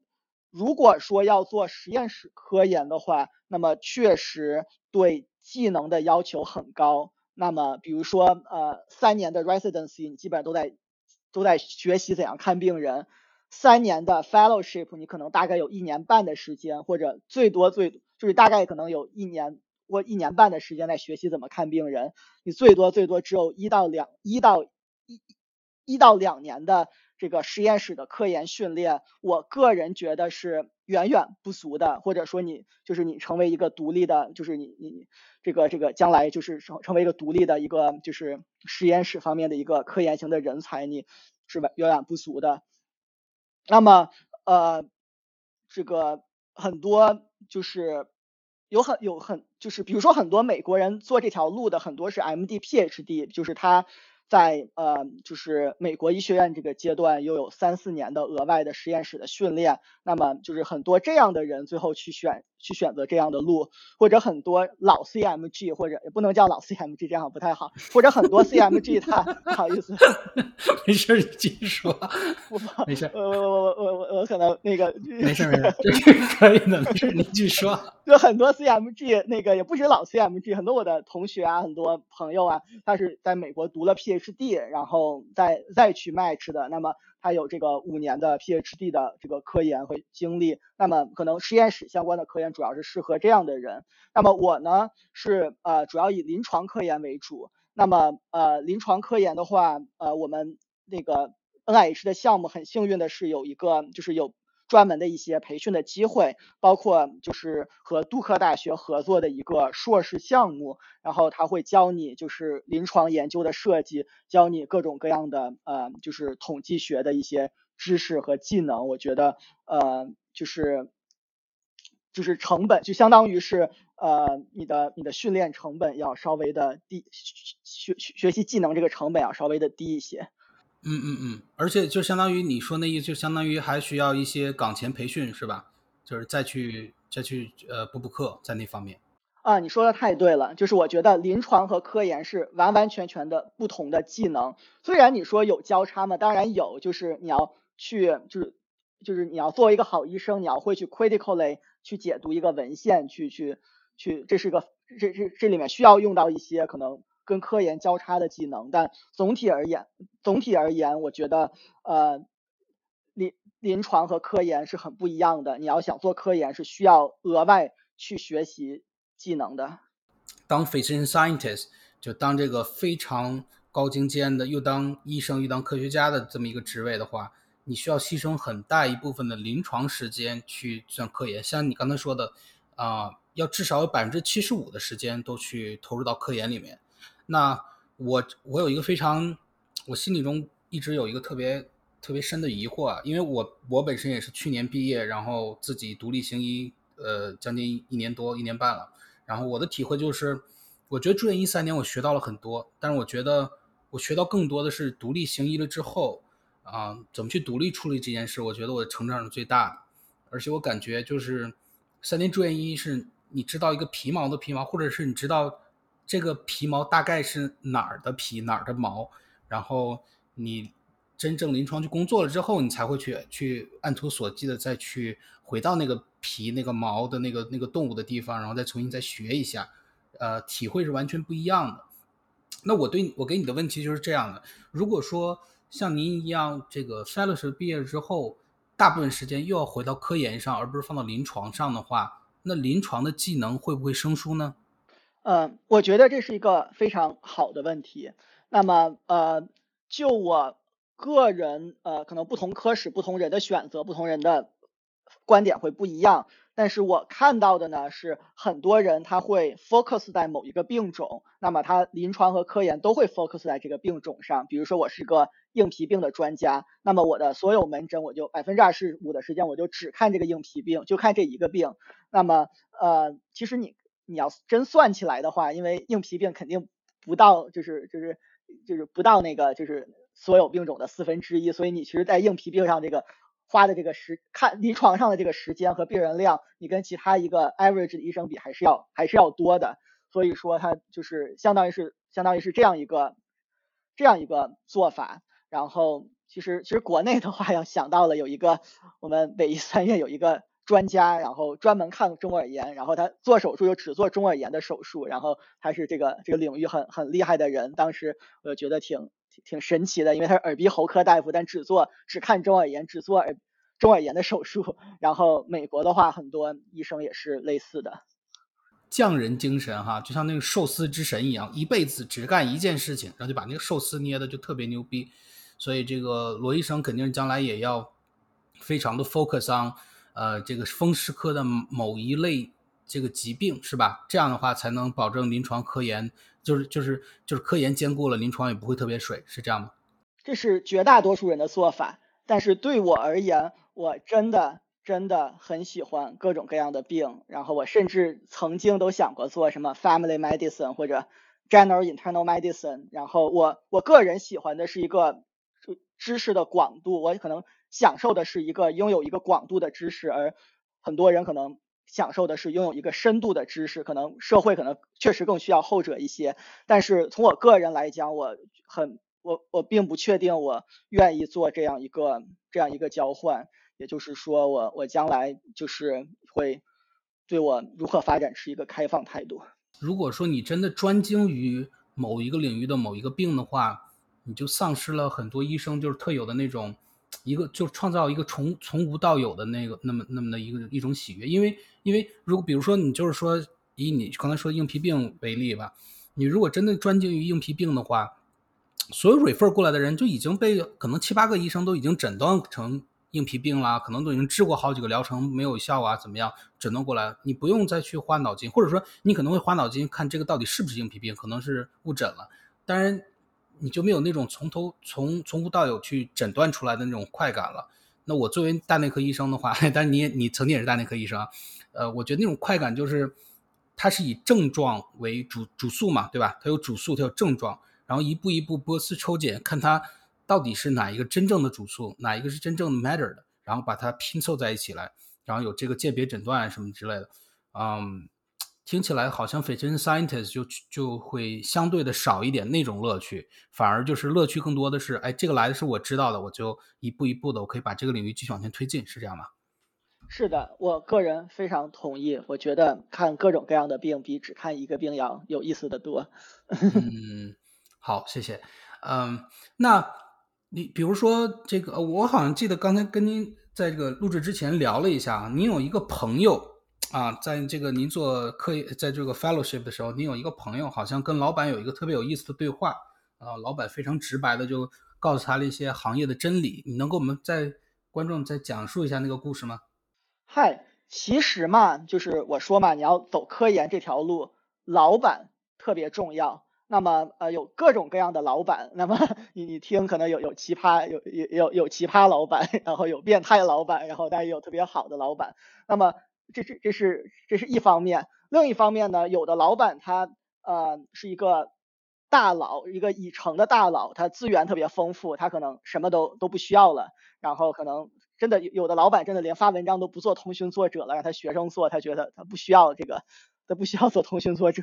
如果说要做实验室科研的话，那么确实对技能的要求很高。那么比如说呃三年的 residency，你基本上都在。都在学习怎样看病人，三年的 fellowship，你可能大概有一年半的时间，或者最多最就是大概可能有一年或一年半的时间在学习怎么看病人，你最多最多只有一到两一到一一到两年的。这个实验室的科研训练，我个人觉得是远远不足的，或者说你就是你成为一个独立的，就是你你这个这个将来就是成成为一个独立的一个就是实验室方面的一个科研型的人才，你是远远不足的。那么呃，这个很多就是有很有很就是比如说很多美国人做这条路的很多是 M D P H D，就是他。在呃，就是美国医学院这个阶段，又有三四年的额外的实验室的训练，那么就是很多这样的人最后去选去选择这样的路，或者很多老 CMG 或者也不能叫老 CMG，这样不太好，或者很多 CMG 他 *laughs* 不好意思，*laughs* 没事，你继续说，*laughs* 没事，我我我我我我可能那个没事没事，这是可以的，没事，你继续说，就很多 CMG 那个也不止老 CMG，很多我的同学啊，很多朋友啊，他是在美国读了。PhD，然后再再去 match 的，那么他有这个五年的 PhD 的这个科研和经历，那么可能实验室相关的科研主要是适合这样的人。那么我呢是呃主要以临床科研为主。那么呃临床科研的话，呃我们那个 NIH 的项目很幸运的是有一个就是有。专门的一些培训的机会，包括就是和杜克大学合作的一个硕士项目，然后他会教你就是临床研究的设计，教你各种各样的呃就是统计学的一些知识和技能。我觉得呃就是就是成本就相当于是呃你的你的训练成本要稍微的低，学学学习技能这个成本要稍微的低一些。嗯嗯嗯，而且就相当于你说那意思，就相当于还需要一些岗前培训，是吧？就是再去再去呃补补课在那方面。啊，你说的太对了，就是我觉得临床和科研是完完全全的不同的技能。虽然你说有交叉嘛，当然有，就是你要去就是就是你要作为一个好医生，你要会去 critically 去解读一个文献，去去去，这是个这这这里面需要用到一些可能。跟科研交叉的技能，但总体而言，总体而言，我觉得呃临临床和科研是很不一样的。你要想做科研，是需要额外去学习技能的。当 physician scientist 就当这个非常高精尖的，又当医生又当科学家的这么一个职位的话，你需要牺牲很大一部分的临床时间去算科研。像你刚才说的啊，要至少有百分之七十五的时间都去投入到科研里面。那我我有一个非常，我心里中一直有一个特别特别深的疑惑啊，因为我我本身也是去年毕业，然后自己独立行医，呃，将近一年多一年半了。然后我的体会就是，我觉得住院医三年我学到了很多，但是我觉得我学到更多的是独立行医了之后啊，怎么去独立处理这件事，我觉得我成长是最大的。而且我感觉就是三年住院医是你知道一个皮毛的皮毛，或者是你知道。这个皮毛大概是哪儿的皮哪儿的毛，然后你真正临床去工作了之后，你才会去去按图索骥的再去回到那个皮那个毛的那个那个动物的地方，然后再重新再学一下，呃，体会是完全不一样的。那我对我给你的问题就是这样的：如果说像您一样，这个 felix 毕业之后，大部分时间又要回到科研上，而不是放到临床上的话，那临床的技能会不会生疏呢？嗯，我觉得这是一个非常好的问题。那么，呃，就我个人，呃，可能不同科室、不同人的选择、不同人的观点会不一样。但是我看到的呢，是很多人他会 focus 在某一个病种，那么他临床和科研都会 focus 在这个病种上。比如说，我是个硬皮病的专家，那么我的所有门诊，我就百分之二十五的时间，我就只看这个硬皮病，就看这一个病。那么，呃，其实你你要真算起来的话，因为硬皮病肯定不到，就是就是就是不到那个就是所有病种的四分之一，所以你其实，在硬皮病上这个。花的这个时看临床上的这个时间和病人量，你跟其他一个 average 的医生比，还是要还是要多的。所以说，它就是相当于是相当于是这样一个这样一个做法。然后，其实其实国内的话，要想到了有一个我们北医三院有一个专家，然后专门看中耳炎，然后他做手术又只做中耳炎的手术，然后他是这个这个领域很很厉害的人。当时我就觉得挺。挺神奇的，因为他是耳鼻喉科大夫，但只做只看中耳炎，只做耳中耳炎的手术。*laughs* 然后美国的话，很多医生也是类似的，匠人精神哈，就像那个寿司之神一样，一辈子只干一件事情，然后就把那个寿司捏的就特别牛逼。所以这个罗医生肯定将来也要非常的 focus on 呃这个风湿科的某一类这个疾病是吧？这样的话才能保证临床科研。就是就是就是科研兼顾了，临床也不会特别水，是这样吗？这是绝大多数人的做法，但是对我而言，我真的真的很喜欢各种各样的病，然后我甚至曾经都想过做什么 family medicine 或者 general internal medicine，然后我我个人喜欢的是一个知识的广度，我可能享受的是一个拥有一个广度的知识，而很多人可能。享受的是拥有一个深度的知识，可能社会可能确实更需要后者一些。但是从我个人来讲，我很我我并不确定我愿意做这样一个这样一个交换。也就是说，我我将来就是会对我如何发展持一个开放态度。如果说你真的专精于某一个领域的某一个病的话，你就丧失了很多医生就是特有的那种。一个就创造一个从从无到有的那个那么那么的一个一种喜悦，因为因为如果比如说你就是说以你刚才说硬皮病为例吧，你如果真的专精于硬皮病的话，所有 refer 过来的人就已经被可能七八个医生都已经诊断成硬皮病了，可能都已经治过好几个疗程没有效啊，怎么样诊断过来，你不用再去花脑筋，或者说你可能会花脑筋看这个到底是不是硬皮病，可能是误诊了，当然。你就没有那种从头从从无到有去诊断出来的那种快感了。那我作为大内科医生的话，*laughs* 但是你你曾经也是大内科医生，呃，我觉得那种快感就是，它是以症状为主主诉嘛，对吧？它有主诉，它有症状，然后一步一步波斯抽检，看它到底是哪一个真正的主诉，哪一个是真正的 matter 的，然后把它拼凑在一起来，然后有这个鉴别诊断什么之类的，嗯。听起来好像 physician scientist 就就会相对的少一点那种乐趣，反而就是乐趣更多的是，哎，这个来的是我知道的，我就一步一步的，我可以把这个领域继续往前推进，是这样吗？是的，我个人非常同意。我觉得看各种各样的病比只看一个病要有意思的多。*laughs* 嗯，好，谢谢。嗯，那你比如说这个，我好像记得刚才跟您在这个录制之前聊了一下，您有一个朋友。啊，在这个您做科研，在这个 fellowship 的时候，您有一个朋友，好像跟老板有一个特别有意思的对话。啊，老板非常直白的就告诉他了一些行业的真理。你能给我们在观众再讲述一下那个故事吗？嗨，其实嘛，就是我说嘛，你要走科研这条路，老板特别重要。那么呃，有各种各样的老板。那么你你听，可能有有奇葩，有有有有奇葩老板，然后有变态老板，然后但也有特别好的老板。那么这是这是这是一方面，另一方面呢，有的老板他呃是一个大佬，一个已成的大佬，他资源特别丰富，他可能什么都都不需要了，然后可能真的有的老板真的连发文章都不做通讯作者了，让他学生做，他觉得他不需要这个他不需要做通讯作者。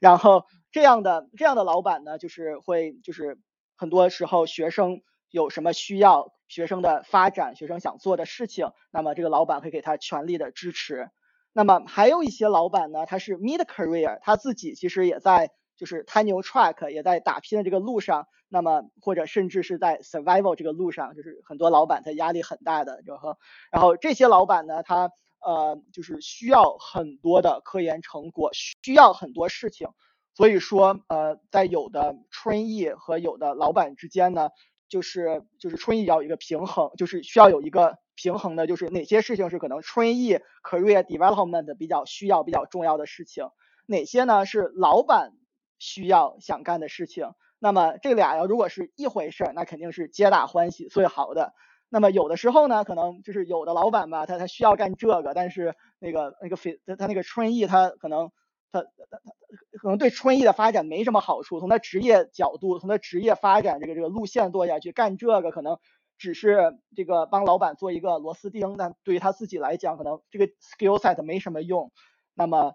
然后这样的这样的老板呢，就是会就是很多时候学生有什么需要，学生的发展，学生想做的事情，那么这个老板会给他全力的支持。那么还有一些老板呢，他是 mid career，他自己其实也在就是 tenure track，也在打拼的这个路上。那么或者甚至是在 survival 这个路上，就是很多老板他压力很大的，然后然后这些老板呢，他呃就是需要很多的科研成果，需要很多事情。所以说呃在有的 trainee 和有的老板之间呢，就是就是 trainee 要有一个平衡，就是需要有一个。平衡的就是哪些事情是可能 trainee career development 比较需要、比较重要的事情，哪些呢是老板需要想干的事情。那么这俩要如果是一回事儿，那肯定是皆大欢喜最好的。那么有的时候呢，可能就是有的老板吧，他他需要干这个，但是那个那个非他他那个 trainee 他可能他他他可能对 trainee 的发展没什么好处。从他职业角度，从他职业发展这个这个路线做下去，干这个可能。只是这个帮老板做一个螺丝钉，但对于他自己来讲，可能这个 skill set 没什么用。那么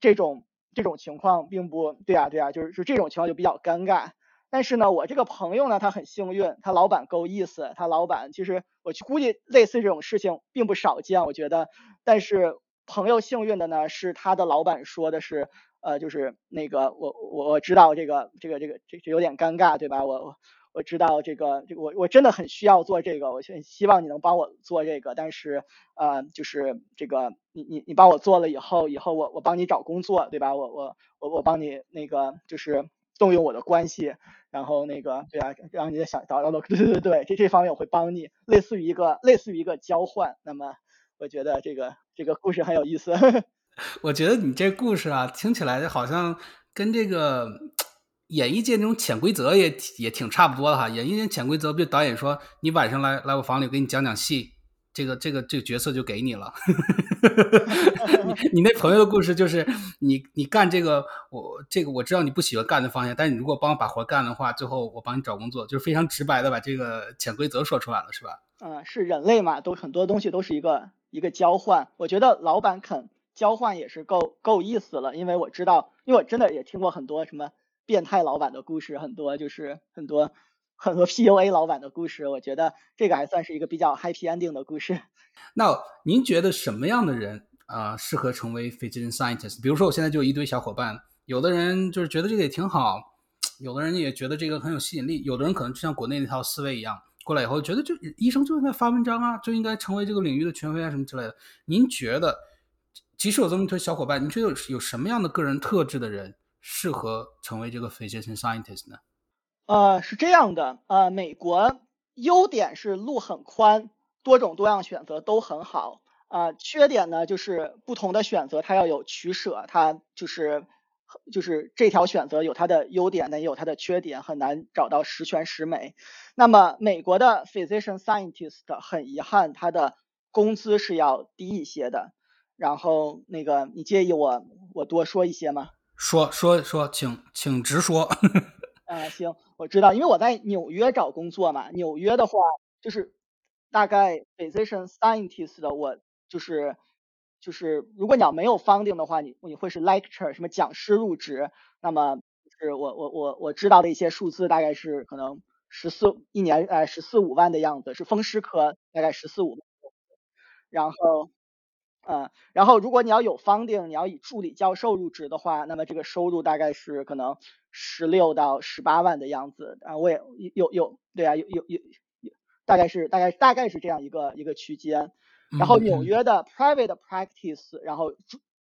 这种这种情况并不对啊，对啊，就是是这种情况就比较尴尬。但是呢，我这个朋友呢，他很幸运，他老板够意思，他老板其实我估计类似这种事情并不少见，我觉得。但是朋友幸运的呢，是他的老板说的是，呃，就是那个我我我知道这个这个这个这这有点尴尬，对吧？我我。我知道这个，这个我我真的很需要做这个，我希希望你能帮我做这个，但是呃，就是这个你你你帮我做了以后，以后我我帮你找工作，对吧？我我我我帮你那个就是动用我的关系，然后那个对啊，让你想找到，对对对对，这这方面我会帮你，类似于一个类似于一个交换。那么我觉得这个这个故事很有意思。*laughs* 我觉得你这故事啊，听起来好像跟这个。演艺界那种潜规则也也挺差不多的哈。演艺界潜规则不就导演说你晚上来来我房里给你讲讲戏，这个这个这个角色就给你了。*laughs* 你那朋友的故事就是你你干这个我这个我知道你不喜欢干的方向，但是你如果帮我把活干的话，最后我帮你找工作，就是非常直白的把这个潜规则说出来了，是吧？嗯，是人类嘛，都很多东西都是一个一个交换。我觉得老板肯交换也是够够意思了，因为我知道，因为我真的也听过很多什么。变态老板的故事很多，就是很多很多 *laughs* PUA 老板的故事。我觉得这个还算是一个比较 happy ending 的故事。*laughs* 那您觉得什么样的人啊适合成为 physician scientist？比如说我现在就一堆小伙伴，有的人就是觉得这个也挺好，有的人也觉得这个很有吸引力，有的人可能就像国内那套思维一样，过来以后觉得就医生就应该发文章啊，就应该成为这个领域的权威啊什么之类的。您觉得，即使有这么一堆小伙伴，您觉得有有什么样的个人特质的人？适合成为这个 physician scientist 呢？呃，是这样的，呃，美国优点是路很宽，多种多样选择都很好，啊，缺点呢就是不同的选择它要有取舍，它就是就是这条选择有它的优点，但也有它的缺点，很难找到十全十美。那么美国的 physician scientist 很遗憾，他的工资是要低一些的。然后那个，你介意我我多说一些吗？说说说，请请直说。*laughs* 啊，行，我知道，因为我在纽约找工作嘛。纽约的话，就是大概 physician scientist 的，我就是就是，如果你要没有 funding 的话，你你会是 lecture 什么讲师入职。那么是我我我我知道的一些数字，大概是可能十四一年呃十四五万的样子，是风湿科大概十四五。然后。嗯，然后如果你要有 funding，你要以助理教授入职的话，那么这个收入大概是可能十六到十八万的样子。啊，我也有有对啊，有有有有，大概是大概大概是这样一个一个区间。然后纽约的 private practice，然后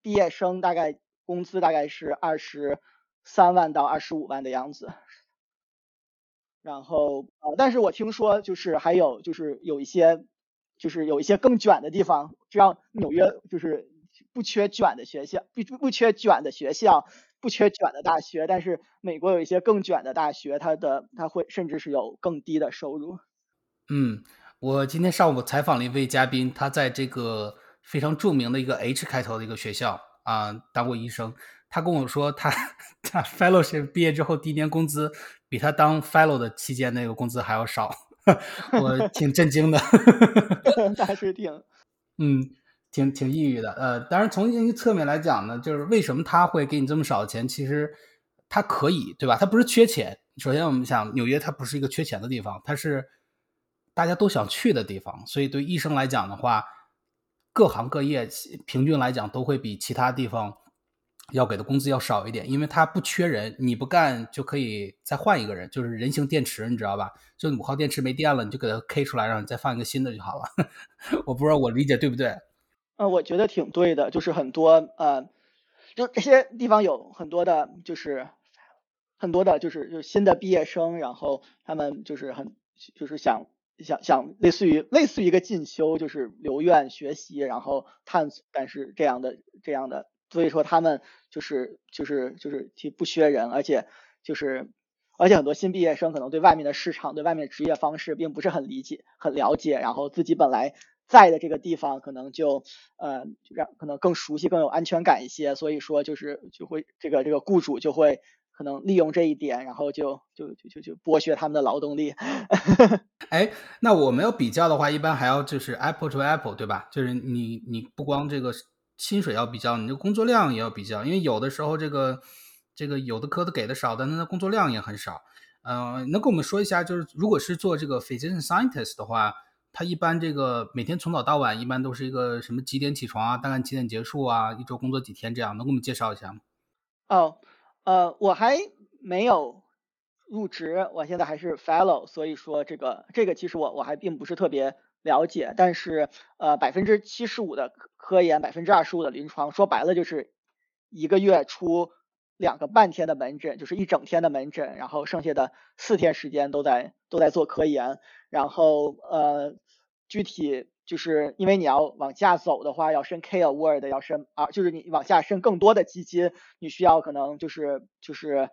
毕业生大概工资大概是二十三万到二十五万的样子。然后呃，但是我听说就是还有就是有一些。就是有一些更卷的地方，这样纽约就是不缺卷的学校，不不缺卷的学校，不缺卷的大学。但是美国有一些更卷的大学，它的它会甚至是有更低的收入。嗯，我今天上午采访了一位嘉宾，他在这个非常著名的一个 H 开头的一个学校啊当过医生。他跟我说，他他 fellowship 毕业之后第一年工资比他当 fellow 的期间那个工资还要少。*laughs* 我挺震惊的，*laughs* 那是挺，嗯，挺挺抑郁的。呃，当然从一个侧面来讲呢，就是为什么他会给你这么少的钱？其实他可以，对吧？他不是缺钱。首先，我们想纽约它不是一个缺钱的地方，它是大家都想去的地方。所以对医生来讲的话，各行各业平均来讲都会比其他地方要给的工资要少一点，因为他不缺人，你不干就可以再换一个人，就是人形电池，你知道吧？就五号电池没电了，你就给它 K 出来，让你再放一个新的就好了。*laughs* 我不知道我理解对不对？呃，我觉得挺对的，就是很多呃，就这些地方有很多的，就是。很多的就是就新的毕业生，然后他们就是很就是想想想类似于类似于一个进修，就是留院学习，然后探索，但是这样的这样的，所以说他们就是就是就是其不缺人，而且就是而且很多新毕业生可能对外面的市场、对外面的职业方式并不是很理解、很了解，然后自己本来在的这个地方可能就呃让可能更熟悉、更有安全感一些，所以说就是就会这个这个雇主就会。可能利用这一点，然后就就就就就剥削他们的劳动力。*laughs* 哎，那我们要比较的话，一般还要就是 Apple to Apple，对吧？就是你你不光这个薪水要比较，你这工作量也要比较，因为有的时候这个这个有的科的给的少，但是那工作量也很少。嗯，能跟我们说一下，就是如果是做这个 physician scientist 的话，他一般这个每天从早到晚，一般都是一个什么几点起床啊？大概几点结束啊？一周工作几天这样？能给我们介绍一下吗？哦。呃，我还没有入职，我现在还是 fellow，所以说这个这个其实我我还并不是特别了解，但是呃百分之七十五的科科研，百分之二十五的临床，说白了就是一个月出两个半天的门诊，就是一整天的门诊，然后剩下的四天时间都在都在做科研，然后呃具体。就是因为你要往下走的话，要申 K Award，要申啊，就是你往下申更多的基金，你需要可能就是就是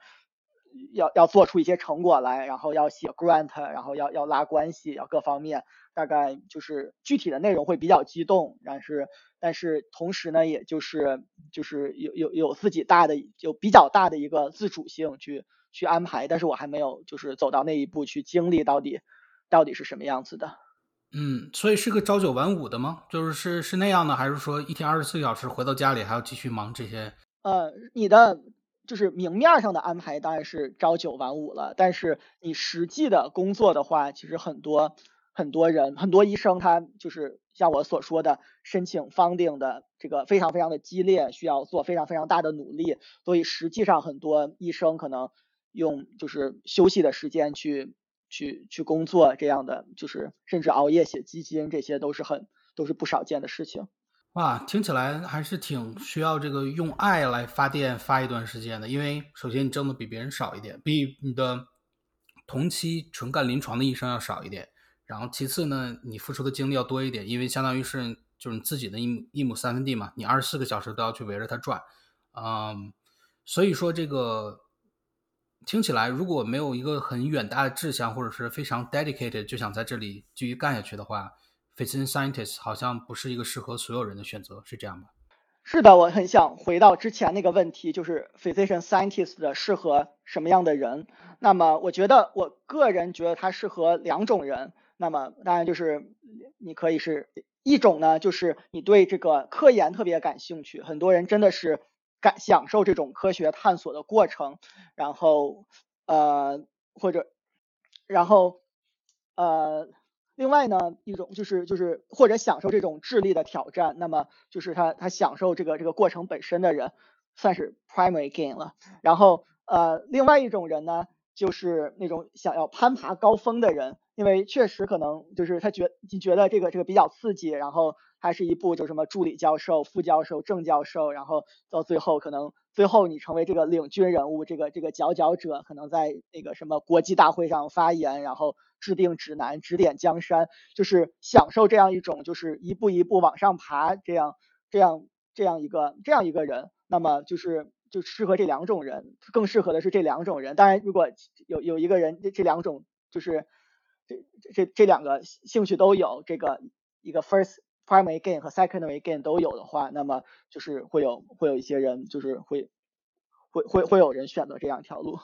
要要做出一些成果来，然后要写 grant，然后要要拉关系，要各方面，大概就是具体的内容会比较激动，但是但是同时呢，也就是就是有有有自己大的有比较大的一个自主性去去安排，但是我还没有就是走到那一步去经历到底到底是什么样子的。嗯，所以是个朝九晚五的吗？就是是是那样的，还是说一天二十四小时回到家里还要继续忙这些？呃，你的就是明面上的安排当然是朝九晚五了，但是你实际的工作的话，其实很多很多人很多医生他就是像我所说的，申请 funding 的这个非常非常的激烈，需要做非常非常大的努力，所以实际上很多医生可能用就是休息的时间去。去去工作这样的，就是甚至熬夜写基金，这些都是很都是不少见的事情。哇，听起来还是挺需要这个用爱来发电发一段时间的。因为首先你挣的比别人少一点，比你的同期纯干临床的医生要少一点。然后其次呢，你付出的精力要多一点，因为相当于是就是你自己的一亩一亩三分地嘛，你二十四个小时都要去围着它转。嗯，所以说这个。听起来，如果没有一个很远大的志向，或者是非常 dedicated 就想在这里继续干下去的话，physician scientist 好像不是一个适合所有人的选择，是这样吧？是的，我很想回到之前那个问题，就是 physician scientist 的适合什么样的人？那么，我觉得我个人觉得它适合两种人。那么，当然就是你可以是一种呢，就是你对这个科研特别感兴趣，很多人真的是。感享受这种科学探索的过程，然后呃或者然后呃另外呢一种就是就是或者享受这种智力的挑战，那么就是他他享受这个这个过程本身的人算是 primary gain 了。然后呃另外一种人呢就是那种想要攀爬高峰的人，因为确实可能就是他觉你觉得这个这个比较刺激，然后。还是一步就什么助理教授、副教授、正教授，然后到最后可能最后你成为这个领军人物，这个这个佼佼者，可能在那个什么国际大会上发言，然后制定指南、指点江山，就是享受这样一种就是一步一步往上爬这样这样这样一个这样一个人，那么就是就适合这两种人，更适合的是这两种人。当然，如果有有一个人这这两种就是这这这两个兴趣都有，这个一个 first。Primary gain 和 secondary gain 都有的话，那么就是会有会有一些人就是会会会会有人选择这样一条路。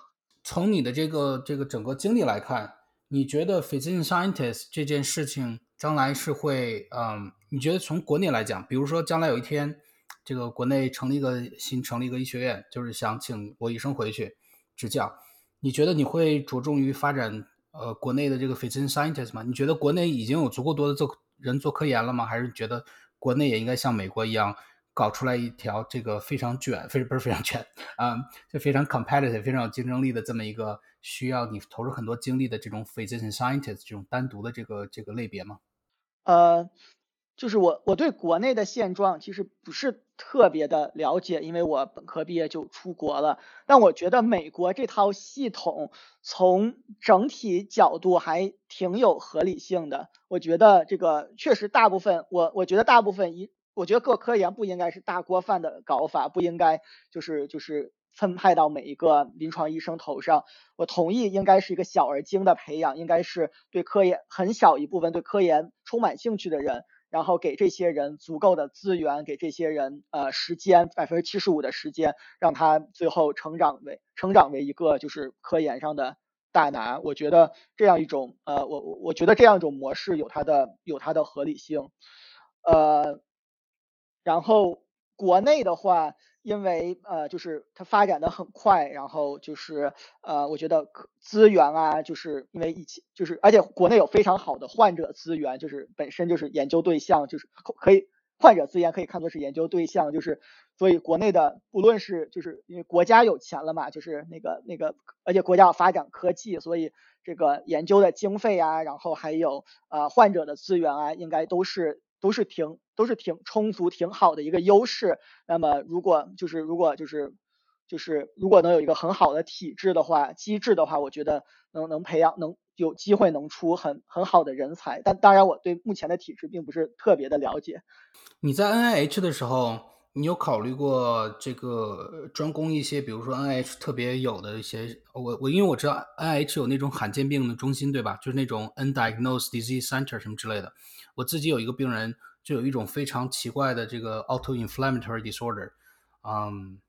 从你的这个这个整个经历来看，你觉得 physician scientist 这件事情将来是会，嗯，你觉得从国内来讲，比如说将来有一天，这个国内成立一个新成立一个医学院，就是想请罗医生回去执教，你觉得你会着重于发展呃国内的这个 physician scientist 吗？你觉得国内已经有足够多的这人做科研了吗？还是觉得国内也应该像美国一样？搞出来一条这个非常卷，非不是非常卷啊，就非常 competitive、非常有竞争力的这么一个需要你投入很多精力的这种 physician scientist 这种单独的这个这个类别吗？呃，就是我我对国内的现状其实不是特别的了解，因为我本科毕业就出国了。但我觉得美国这套系统从整体角度还挺有合理性的。我觉得这个确实大部分，我我觉得大部分一。我觉得各科研不应该是大锅饭的搞法，不应该就是就是分派到每一个临床医生头上。我同意，应该是一个小而精的培养，应该是对科研很小一部分对科研充满兴趣的人，然后给这些人足够的资源，给这些人呃时间百分之七十五的时间，让他最后成长为成长为一个就是科研上的大拿。我觉得这样一种呃我我觉得这样一种模式有它的有它的合理性，呃。然后国内的话，因为呃，就是它发展的很快，然后就是呃，我觉得资源啊，就是因为以前就是，而且国内有非常好的患者资源，就是本身就是研究对象，就是可以患者资源可以看作是研究对象，就是所以国内的不论是就是因为国家有钱了嘛，就是那个那个，而且国家要发展科技，所以这个研究的经费啊，然后还有呃患者的资源啊，应该都是。都是挺都是挺充足挺好的一个优势。那么如果就是如果就是就是如果能有一个很好的体制的话，机制的话，我觉得能能培养能有机会能出很很好的人才。但当然我对目前的体制并不是特别的了解。你在 NIH 的时候，你有考虑过这个专攻一些，比如说 NIH 特别有的一些，我我因为我知道 NIH 有那种罕见病的中心，对吧？就是那种 Undiagnosed Disease Center 什么之类的。我自己有一个病人，就有一种非常奇怪的这个 autoinflammatory disorder，嗯，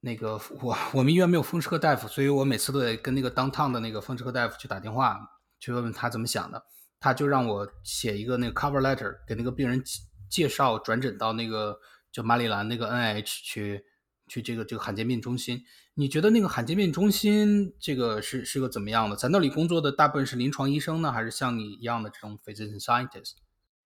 那个我我们医院没有风湿科大夫，所以我每次都得跟那个当趟的那个风湿科大夫去打电话，去问问他怎么想的。他就让我写一个那个 cover letter 给那个病人介绍转诊到那个就马里兰那个 NIH 去去这个这个罕见病中心。你觉得那个罕见病中心这个是是个怎么样的？在那里工作的大部分是临床医生呢，还是像你一样的这种 physician scientist？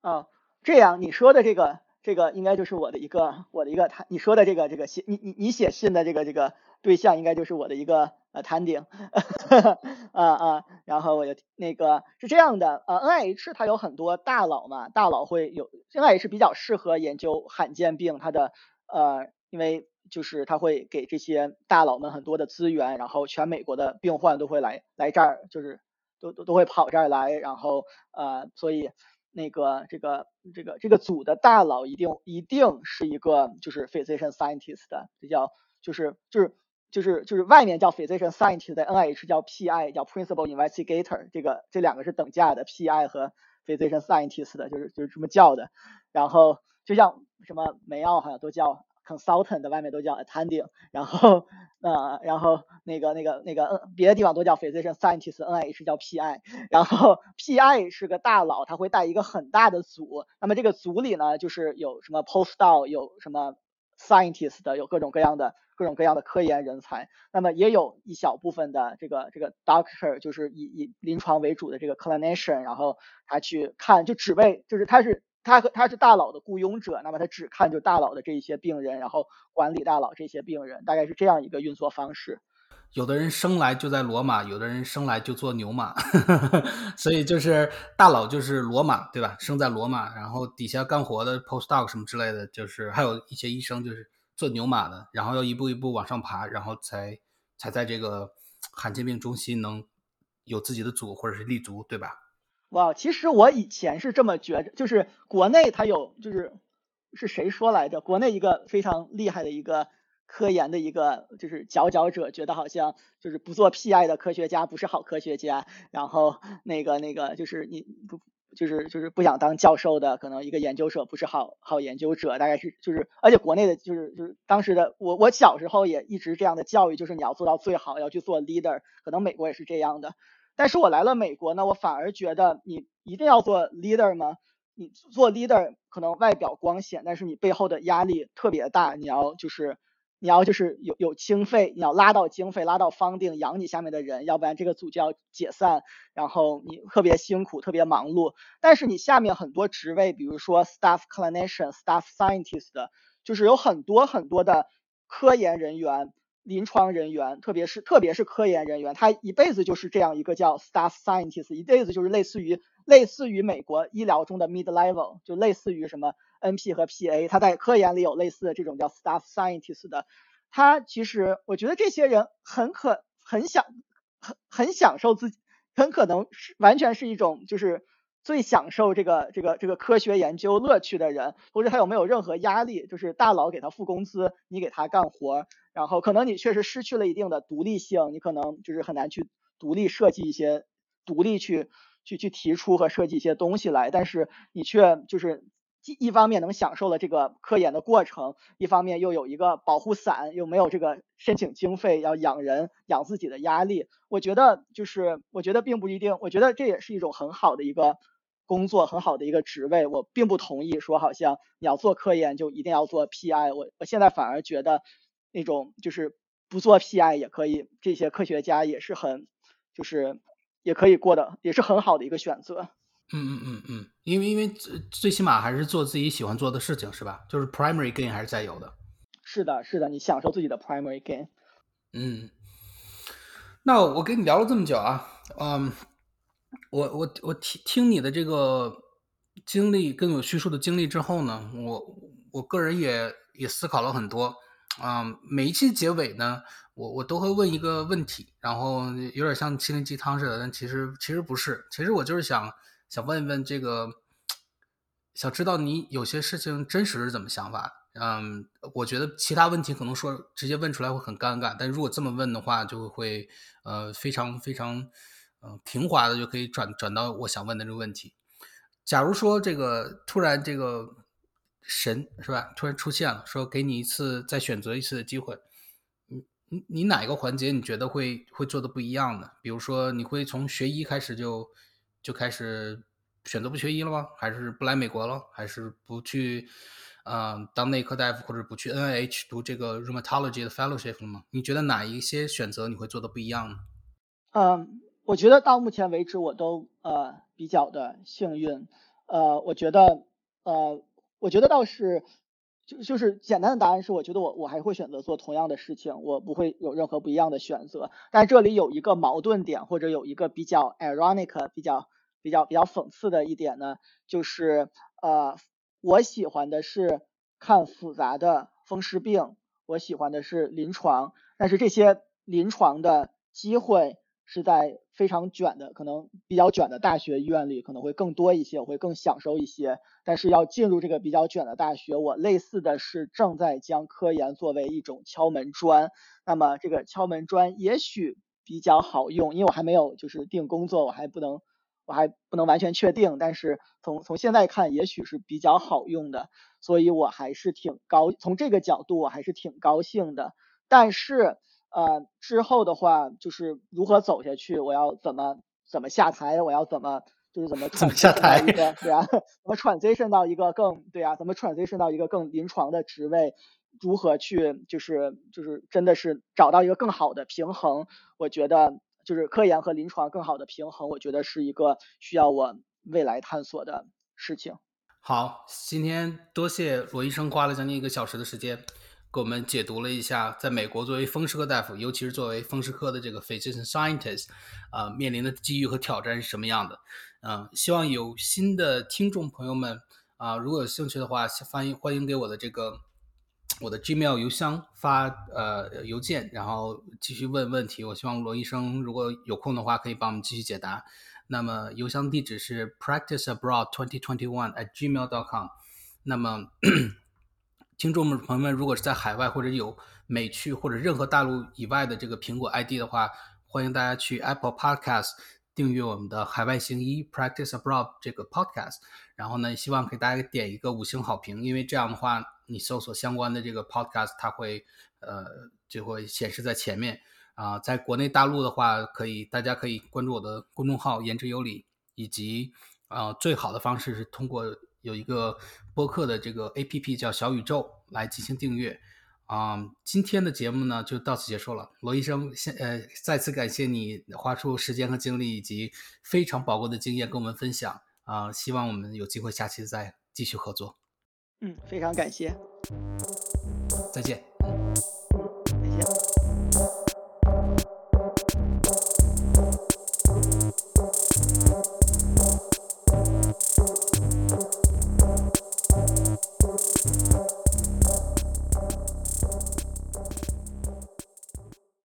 啊，这样你说的这个这个应该就是我的一个我的一个他你说的这个这个信你你你写信的这个这个对象应该就是我的一个呃摊顶，*laughs* 啊啊，然后我就那个是这样的，呃，NIH 它有很多大佬嘛，大佬会有 NIH 比较适合研究罕见病，它的呃因为。就是他会给这些大佬们很多的资源，然后全美国的病患都会来来这儿，就是都都都会跑这儿来，然后呃，所以那个这个这个这个组的大佬一定一定是一个就是 physician scientist 的，这叫就是就是就是就是外面叫 physician scientist，在 NIH 叫 PI，叫 principal investigator，这个这两个是等价的，PI 和 physician scientist 的，就是就是这么叫的，然后就像什么梅奥好像都叫。Consultant 外面都叫 attending，然后呃，然后那个那个那个嗯，别的地方都叫 physician scientist，NIH 叫 PI，*laughs* 然后 *laughs* PI 是个大佬，他会带一个很大的组，那么这个组里呢，就是有什么 postdoc，有什么 scientist 的，有各种各样的各种各样的科研人才，那么也有一小部分的这个这个 doctor，就是以以临床为主的这个 clinician，然后他去看，就只为就是他是。他和他是大佬的雇佣者，那么他只看就大佬的这一些病人，然后管理大佬这些病人，大概是这样一个运作方式。有的人生来就在罗马，有的人生来就做牛马，*laughs* 所以就是大佬就是罗马，对吧？生在罗马，然后底下干活的 postdoc 什么之类的，就是还有一些医生就是做牛马的，然后要一步一步往上爬，然后才才在这个罕见病中心能有自己的组或者是立足，对吧？哇，其实我以前是这么觉着，就是国内它有，就是是谁说来着？国内一个非常厉害的一个科研的一个就是佼佼者，觉得好像就是不做 PI 的科学家不是好科学家，然后那个那个就是你不就是就是不想当教授的，可能一个研究者不是好好研究者，大概是就是，而且国内的就是就是当时的我我小时候也一直这样的教育，就是你要做到最好，要去做 leader，可能美国也是这样的。但是我来了美国呢，我反而觉得你一定要做 leader 吗？你做 leader 可能外表光鲜，但是你背后的压力特别大，你要就是。你要就是有有经费，你要拉到经费，拉到方定养你下面的人，要不然这个组就要解散。然后你特别辛苦，特别忙碌。但是你下面很多职位，比如说 staff clinician、staff scientist，就是有很多很多的科研人员、临床人员，特别是特别是科研人员，他一辈子就是这样一个叫 staff scientist，一辈子就是类似于类似于美国医疗中的 mid level，就类似于什么。NP 和 PA，他在科研里有类似的这种叫 staff scientist 的，他其实我觉得这些人很可很享很很享受自己，很可能是完全是一种就是最享受这个这个这个科学研究乐趣的人，或者他有没有任何压力，就是大佬给他付工资，你给他干活，然后可能你确实失去了一定的独立性，你可能就是很难去独立设计一些，独立去去去提出和设计一些东西来，但是你却就是。一方面能享受了这个科研的过程，一方面又有一个保护伞，又没有这个申请经费要养人养自己的压力。我觉得就是，我觉得并不一定，我觉得这也是一种很好的一个工作，很好的一个职位。我并不同意说好像你要做科研就一定要做 PI。我我现在反而觉得那种就是不做 PI 也可以，这些科学家也是很就是也可以过的，也是很好的一个选择。嗯嗯嗯嗯，因为因为最最起码还是做自己喜欢做的事情，是吧？就是 primary gain 还是在有的。是的，是的，你享受自己的 primary gain。嗯，那我跟你聊了这么久啊，嗯，我我我听听你的这个经历，跟我叙述的经历之后呢，我我个人也也思考了很多。嗯，每一期结尾呢，我我都会问一个问题，然后有点像心灵鸡汤似的，但其实其实不是，其实我就是想。想问一问这个，想知道你有些事情真实是怎么想法？嗯，我觉得其他问题可能说直接问出来会很尴尬，但如果这么问的话，就会呃非常非常嗯平滑的就可以转转到我想问的这个问题。假如说这个突然这个神是吧，突然出现了，说给你一次再选择一次的机会，你你你哪一个环节你觉得会会做的不一样的？比如说你会从学医开始就。就开始选择不学医了吗？还是不来美国了？还是不去，嗯，当内科大夫或者不去 NIH 读这个 rheumatology 的 fellowship 了吗？你觉得哪一些选择你会做的不一样呢？嗯，我觉得到目前为止我都呃比较的幸运，呃，我觉得呃，我觉得倒是就就是简单的答案是，我觉得我我还会选择做同样的事情，我不会有任何不一样的选择。但这里有一个矛盾点，或者有一个比较 ironic 比较。比较比较讽刺的一点呢，就是呃，我喜欢的是看复杂的风湿病，我喜欢的是临床，但是这些临床的机会是在非常卷的，可能比较卷的大学医院里可能会更多一些，我会更享受一些。但是要进入这个比较卷的大学，我类似的是正在将科研作为一种敲门砖，那么这个敲门砖也许比较好用，因为我还没有就是定工作，我还不能。我还不能完全确定，但是从从现在看，也许是比较好用的，所以我还是挺高，从这个角度我还是挺高兴的。但是呃之后的话，就是如何走下去，我要怎么怎么下台，我要怎么就是怎么怎么下台，*laughs* 对啊，怎么 transition 到一个更对啊，怎么 transition 到一个更临床的职位，如何去就是就是真的是找到一个更好的平衡，我觉得。就是科研和临床更好的平衡，我觉得是一个需要我未来探索的事情。好，今天多谢罗医生花了将近一个小时的时间，给我们解读了一下，在美国作为风湿科大夫，尤其是作为风湿科的这个 physician scientist，啊，面临的机遇和挑战是什么样的？嗯，希望有新的听众朋友们啊，如果有兴趣的话，欢迎欢迎给我的这个。我的 Gmail 邮箱发呃邮件，然后继续问问题。我希望罗医生如果有空的话，可以帮我们继续解答。那么邮箱地址是 practice abroad 2021 at gmail dot com。那么听众们朋友们，如果是在海外或者有美区或者任何大陆以外的这个苹果 ID 的话，欢迎大家去 Apple Podcast 订阅我们的海外行医 Practice Abroad 这个 Podcast。然后呢，希望给大家点一个五星好评，因为这样的话。你搜索相关的这个 podcast，它会呃就会显示在前面。啊，在国内大陆的话，可以大家可以关注我的公众号“言之有理”，以及啊，最好的方式是通过有一个播客的这个 APP 叫小宇宙来进行订阅。啊，今天的节目呢就到此结束了。罗医生，先呃再次感谢你花出时间和精力以及非常宝贵的经验跟我们分享啊，希望我们有机会下期再继续合作。嗯，非常感谢。再见。